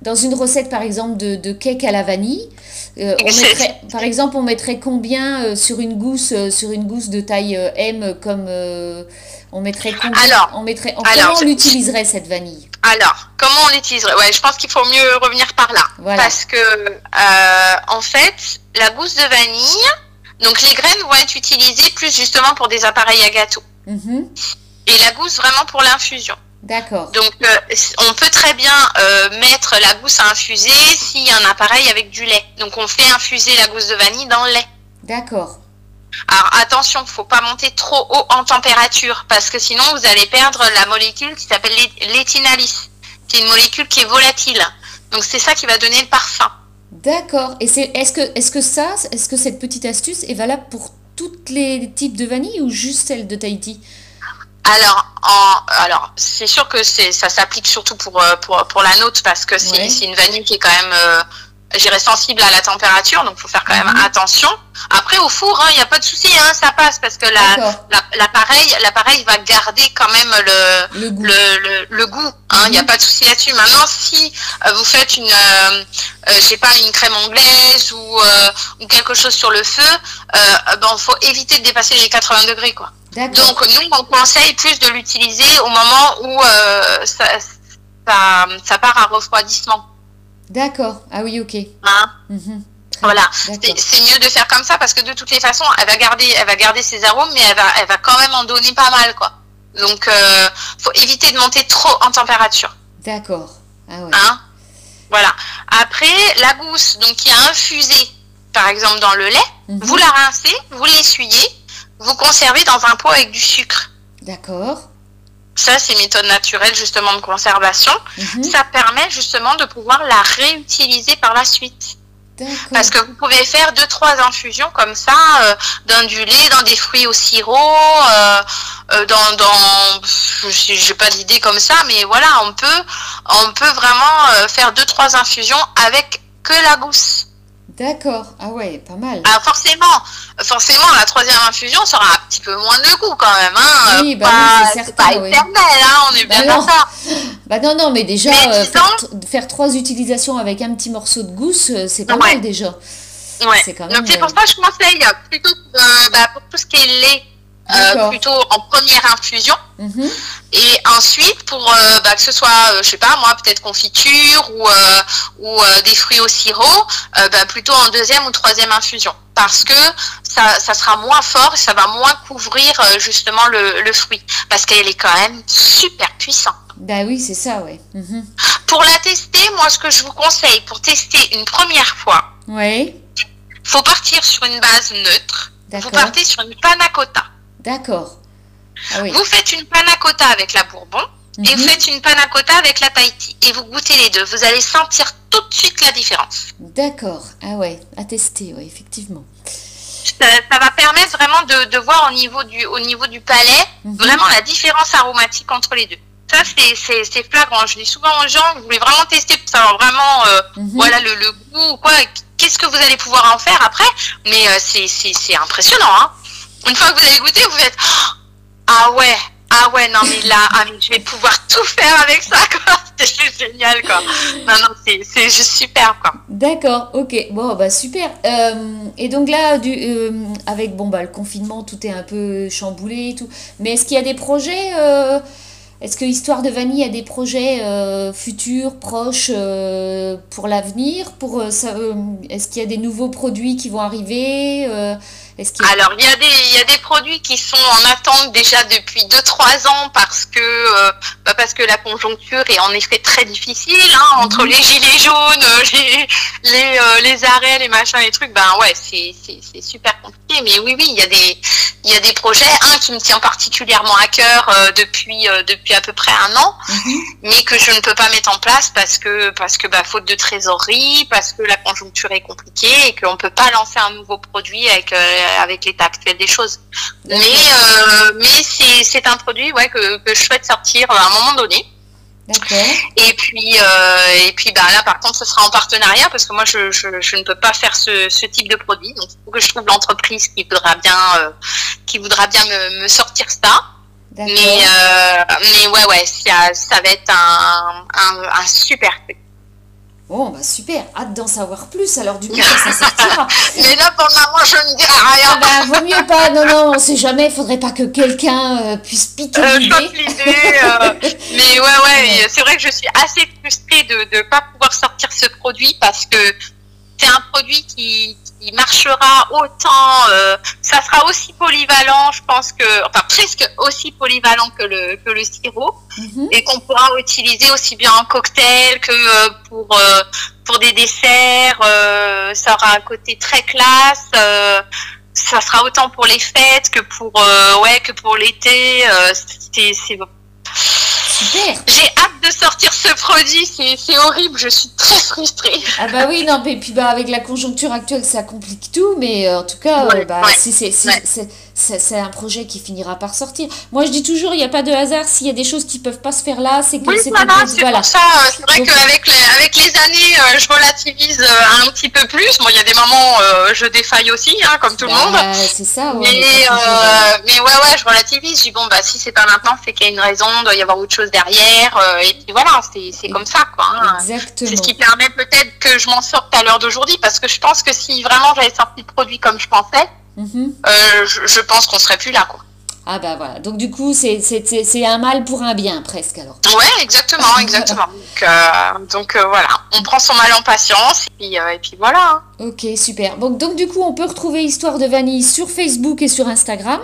dans une recette par exemple de, de cake à la vanille, on mettrait, par exemple on mettrait combien sur une gousse sur une gousse de taille M comme on mettrait combien alors, on mettrait, comment on l'utiliserait cette vanille Alors, comment on l'utiliserait? Ouais, je pense qu'il faut mieux revenir par là. Parce que, euh, en fait, la gousse de vanille, donc les graines vont être utilisées plus justement pour des appareils à gâteau. Mhm. Et la gousse vraiment pour l'infusion. D'accord. Donc, euh, on peut très bien euh, mettre la gousse à infuser s'il y a un appareil avec du lait. Donc, on fait infuser la gousse de vanille dans le lait. D'accord. Alors attention, faut pas monter trop haut en température parce que sinon vous allez perdre la molécule qui s'appelle l'éthinalis. C'est une molécule qui est volatile. Donc c'est ça qui va donner le parfum. D'accord. Et c'est est-ce que est-ce que ça, est-ce que cette petite astuce est valable pour tous les types de vanille ou juste celle de Tahiti? Alors, en, alors c'est sûr que ça s'applique surtout pour, euh, pour, pour la nôtre parce que c'est une vanille qui est quand même euh, j'irais sensible à la température, donc faut faire quand même mhm. attention. Après au four, il hein, n'y a pas de souci, hein, ça passe parce que l'appareil la, l'appareil va garder quand même le le goût. Le, le, goût hein, il n'y a mhm. pas de souci là-dessus. Maintenant, si euh, vous faites une, euh, euh, je sais pas, une crème anglaise ou, euh, ou quelque chose sur le feu, euh, ben faut éviter de dépasser les 80 degrés, quoi. Donc nous, on conseille plus de l'utiliser au moment où ça, ça, ça part à refroidissement. D'accord. Ah oui, ok. Hein mhm. Voilà, c'est mieux de faire comme ça parce que de toutes les façons, elle va garder, elle va garder ses arômes, mais elle va, elle va quand même en donner pas mal, quoi. Donc, euh, faut éviter de monter trop en température. D'accord. Ah ouais. Hein voilà. Après, la gousse, donc qui a infusé, par exemple, dans le lait, mhm. vous la rincez, vous l'essuyez, vous conservez dans un pot avec du sucre. D'accord. Ça, c'est méthode naturelle justement de conservation. Mhm. Ça permet justement de pouvoir la réutiliser par la suite. Parce que vous pouvez faire deux trois infusions comme ça, euh, dans du lait, dans des fruits au sirop, euh, euh dans, dans j'ai pas d'idée comme ça, mais voilà, on peut on peut vraiment euh, faire deux trois infusions avec que la gousse. D'accord. Ah ouais, pas mal. Ah forcément, forcément, la troisième infusion sera un petit peu moins de goût quand même. Hein. Oui, bah c'est certain. Pas éternel, hein, on est bah bien d'accord. Bah non, non, mais déjà, euh, faire, trois utilisations avec un petit morceau de gousse, euh, c'est pas mal déjà. Ouais. C'est quand même, Donc c'est pour ça que je conseille plutôt euh, bah, pour tout ce qui est lait euh, plutôt en première infusion. Mhm. Et ensuite, pour euh, bah, que ce soit, euh, je sais pas moi, peut-être confiture ou, ou des fruits au sirop, bah, plutôt en deuxième ou troisième infusion. Parce que ça, ça sera moins fort et ça va moins couvrir justement le, le fruit. Parce qu'elle est quand même super puissante. Bah oui, c'est ça, ouais. Mhm. Pour la tester, moi, ce que je vous conseille pour tester une première fois, oui. faut partir sur une base neutre. Vous partez sur une panna cotta. D'accord. Ah vous faites une panna cotta avec la bourbon et vous mhm. faites une panna cotta avec la Tahiti. Et vous goûtez les deux. Vous allez sentir tout de suite la différence. D'accord. Ah ouais, à tester, ouais, effectivement. Ça, va permettre vraiment de, voir au niveau du, au niveau du palais mhm. vraiment la différence aromatique entre les deux. Ça, c'est flagrant. Je dis souvent aux gens, vous voulez vraiment tester pour savoir vraiment euh, mhm. voilà, le, le goût ou quoi. Qu'est-ce que vous allez pouvoir en faire après Mais euh, c'est impressionnant. Hein une fois que vous avez goûté, vous êtes ah ouais, ah ouais, non mais là, ah, je vais pouvoir tout faire avec ça, quoi. C'est juste génial, quoi. Non, non, c'est juste super, quoi. D'accord, ok. Bon, bah super. Euh, et donc là, du, euh, avec bon, bah, le confinement, tout est un peu chamboulé et tout. Mais est-ce qu'il y a des projets euh, Est-ce que Histoire de Vanille a des projets futurs, proches pour l'avenir pour, Est-ce qu'il y a des nouveaux produits qui vont arriver alors, il y, a des, il y a des produits qui sont en attente déjà depuis 2-3 ans parce que, euh, bah parce que la conjoncture est en effet très difficile, hein, entre mhm. les gilets jaunes, euh, les, les, euh, les, arrêts, les machins, les trucs, ben ouais, c'est super compliqué. Mais oui, oui, il y a des, il y a des projets, un qui me tient particulièrement à cœur depuis, depuis à peu près un an, mhm. mais que je ne peux pas mettre en place parce que, parce que bah, faute de trésorerie, parce que la conjoncture est compliquée et qu'on ne peut pas lancer un nouveau produit avec avec l'état actuel des choses. Mais, euh, mais c'est un produit ouais, que, que je souhaite sortir à un moment donné. Et puis, euh, et puis bah, là, par contre, ce sera en partenariat parce que moi, je, je, je ne peux pas faire ce, ce, type de produit. Donc, il faut que je trouve l'entreprise qui voudra bien, euh, qui voudra bien me, me sortir ça. Mais, euh, mais ouais, ouais, ça, ça va être un, un, un super truc. Bon, bah super, hâte d'en savoir plus. Alors, du coup, ça sortira. Mais là, pour le moment, je ne dirai rien. Ah bah, vaut mieux pas. Non, non, on sait jamais. Il faudrait pas que quelqu'un euh, puisse piquer euh, l'idée. Euh, mais ouais, ouais, c'est vrai que je suis assez frustrée de ne pas pouvoir sortir ce produit parce que c'est un produit qui, qui marchera autant, euh, ça sera aussi polyvalent, je pense que, enfin presque aussi polyvalent que le que le sirop, mhm. et qu'on pourra utiliser aussi bien en cocktail que euh, pour euh, pour des desserts. ça aura un côté très classe. ça sera autant pour les fêtes que pour ouais que pour l'été. c'est super. J'ai hâte de sortir ce produit, c'est horrible, je suis très frustrée. Ah bah oui, non, mais puis bah avec la conjoncture actuelle, ça complique tout, mais euh, en tout cas, euh, bah, c'est un projet qui finira par sortir. Moi, je dis toujours, il n'y a pas de hasard. S'il y a des choses qui peuvent pas se faire là, c'est que c'est voilà, c'est voilà. ça. C'est vrai qu'avec les, avec les années, euh, je relativise un petit peu plus. Bon, il y a des moments, je défaille aussi, hein, comme tout le monde. Bah, c'est ça. Ouais, mais, mais ouais, ouais, je relativise. Je dis bon, bah si c'est pas maintenant, c'est qu'il y a une raison, il doit y avoir autre chose derrière. et puis voilà, c'est comme ça, quoi. Hein. Exactement. C'est ce qui permet peut-être que je m'en sorte à l'heure d'aujourd'hui, parce que je pense que si vraiment j'avais sorti le produit comme je pensais, euh, je, pense qu'on serait plus là, quoi. Ah bah voilà, donc du coup c'est un mal pour un bien presque alors. Ouais, exactement, exactement. donc, euh, euh, voilà, on prend son mal en patience et puis, et puis voilà. Hein. Ok, super. Donc, donc du coup on peut retrouver Histoire de Vanille sur Facebook et sur Instagram.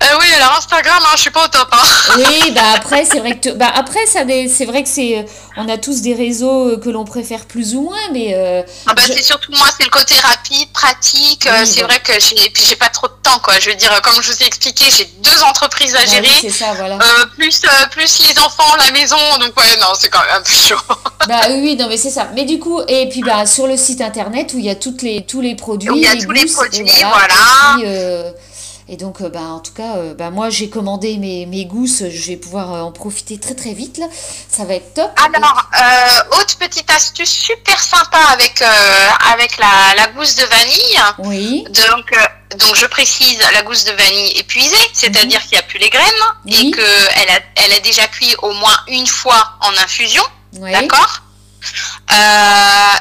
Euh, oui, alors Instagram, hein, je suis pas au top. Hein. Oui, bah après, c'est vrai que bah après ça, c'est vrai que c'est, on a tous des réseaux euh, que l'on préfère plus ou moins, mais. Euh, ah bah c'est surtout moi, c'est le côté rapide, pratique. c'est vrai que j'ai, puis j'ai pas trop de temps, quoi. Je veux dire, comme je vous ai expliqué, j'ai deux entreprises à bah gérer. c'est ça, voilà. plus plus les enfants, la maison, donc ouais, non, c'est quand même un peu chaud. bah oui, non, mais c'est ça. Mais du coup, et puis bah sur le site internet où il y a toutes les tous les produits, il y a tous les produits, voilà. Et donc, euh, bah, en tout cas, euh, bah, moi, j'ai commandé mes, mes, gousses. Je vais pouvoir euh, en profiter très, très vite. Là. Ça va être top. Alors, autre petite astuce super sympa avec, avec la, la, gousse de vanille. Oui. Donc, donc, je précise, la gousse de vanille épuisée, c'est-à-dire mhm. qu'il n'y a plus les graines et qu'elle a, elle a déjà cuit au moins une fois en infusion. D'accord?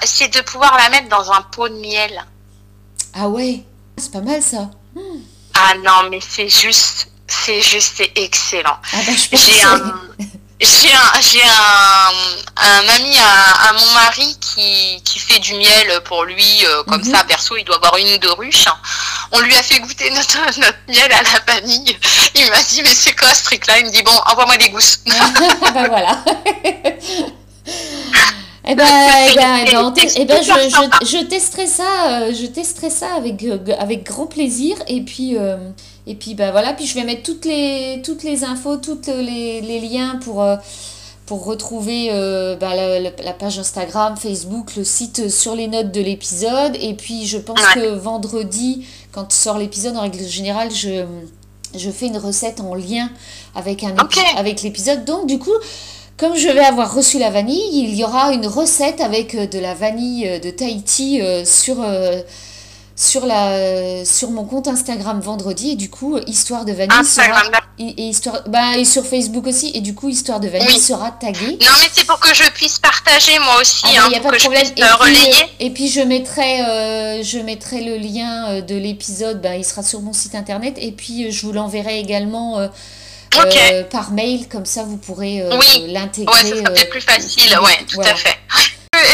C'est de pouvoir la mettre dans un pot de miel. Ah ouais, c'est pas mal ça. Hmm. Ah non, mais c'est juste, c'est juste, c'est excellent. Ah bah, j'ai un, j'ai un, j'ai un, un, ami à, mon mari qui, qui fait du miel pour lui, euh, comme mhm. ça, perso, il doit avoir une ou deux ruches. On lui a fait goûter notre, notre miel à la vanille. Il m'a dit, mais c'est quoi ce truc-là? Il me dit, bon, envoie-moi des gousses. bah voilà. Eh ben, eh ben, eh ben, eh ben je, je, je, testerai ça, euh, je testerai ça avec, euh, avec grand plaisir. Et puis, euh, et puis bah, voilà, puis je vais mettre toutes les, toutes les infos, tous les, les, liens pour, pour retrouver bah, la, page Instagram, Facebook, le site sur les notes de l'épisode. Et puis je pense que vendredi, quand sort l'épisode, en règle générale, je, je fais une recette en lien avec, un avec l'épisode. Donc du coup... Comme je vais avoir reçu la vanille, il y aura une recette avec euh, de la vanille euh, de Tahiti euh, sur, sur, la, sur mon compte Instagram vendredi. Et du coup, Histoire de vanille sera... Et, histoire, bah, et sur Facebook aussi. Et du coup, Histoire de vanille sera taguée. Non, mais c'est pour que je puisse partager moi aussi. Il ah, n'y bah, a pas de problème. Et puis, et puis, je mettrai, je mettrai le lien de l'épisode. Bah, il sera sur mon site internet. Et puis, je vous l'enverrai également euh, par mail, comme ça vous pourrez euh, l'intégrer. Ouais, ça sera peut-être plus facile, ouais, tout à fait.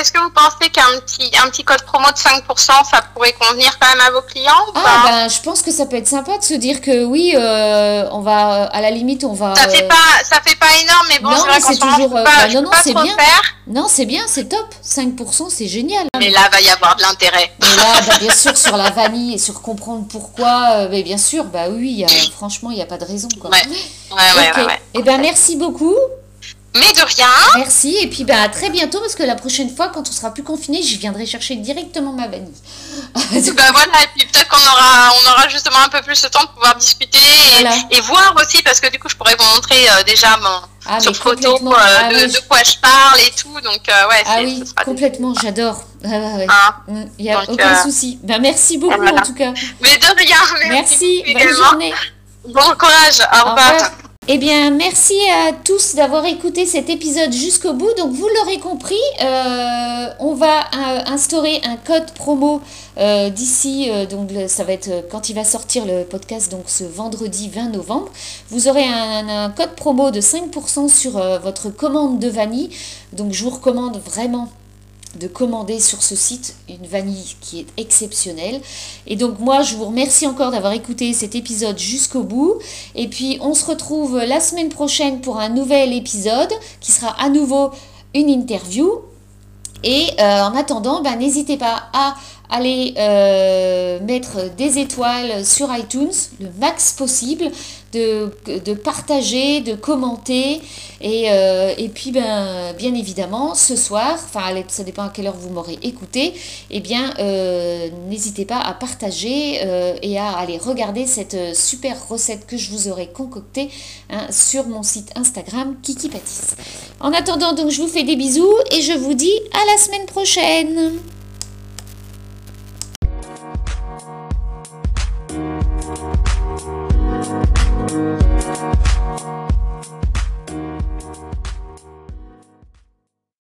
Est-ce que vous pensez qu'un petit, un petit code promo de 5%, ça pourrait convenir quand même à vos clients Ah, ben, je pense que ça peut être sympa de se dire que oui, euh, on va, à la limite, on va. Ça fait pas, ça fait pas énorme, mais bon, c'est toujours. Pas, non, non, c'est bien. Non, c'est bien, c'est top. 5%, c'est génial. Mais là, va y avoir de l'intérêt. Mais là, bah, bien sûr, sur la vanille et sur comprendre pourquoi, mais bien sûr, bah oui, franchement, il n'y a pas de raison. Quoi. Ouais, ouais, ouais, ouais, Eh ben, merci beaucoup. Mais de rien. Merci. Et puis bah, à très bientôt parce que la prochaine fois, quand on sera plus confiné, je viendrai chercher directement ma vanille. bah voilà, et puis peut-être qu'on aura, on aura justement un peu plus de temps de pouvoir discuter et, voir aussi parce que du coup, je pourrais vous montrer euh, déjà mon, ah, sur photo euh, ah de, quoi je parle et tout. Donc euh, ouais, ah oui, complètement, j'adore. Ah, mm, Il n'y a aucun souci. Merci beaucoup en tout cas. Mais de rien. Merci. merci bonne journée. Bon courage. Au, revoir. Eh bien, merci à tous d'avoir écouté cet épisode jusqu'au bout. Donc, vous l'aurez compris, euh, on va euh, instaurer un code promo euh, d'ici. donc, ça va être quand il va sortir le podcast, donc ce vendredi 20 novembre. Vous aurez un, un code promo de 5% sur votre commande de vanille. Donc, je vous recommande vraiment de commander sur ce site une vanille qui est exceptionnelle. Et donc moi, je vous remercie encore d'avoir écouté cet épisode jusqu'au bout. Et puis, on se retrouve la semaine prochaine pour un nouvel épisode qui sera à nouveau une interview. Et euh, en attendant, ben, n'hésitez pas à aller euh, mettre des étoiles sur iTunes le max possible de, partager, de commenter. Et, euh, puis, ben, bien évidemment, ce soir, enfin, ça dépend à quelle heure vous m'aurez écouté, eh bien, euh, n'hésitez pas à partager et à aller regarder cette super recette que je vous aurai concoctée hein, sur mon site Instagram Kiki Pâtisse. En attendant, donc, je vous fais des bisous et je vous dis à la semaine prochaine.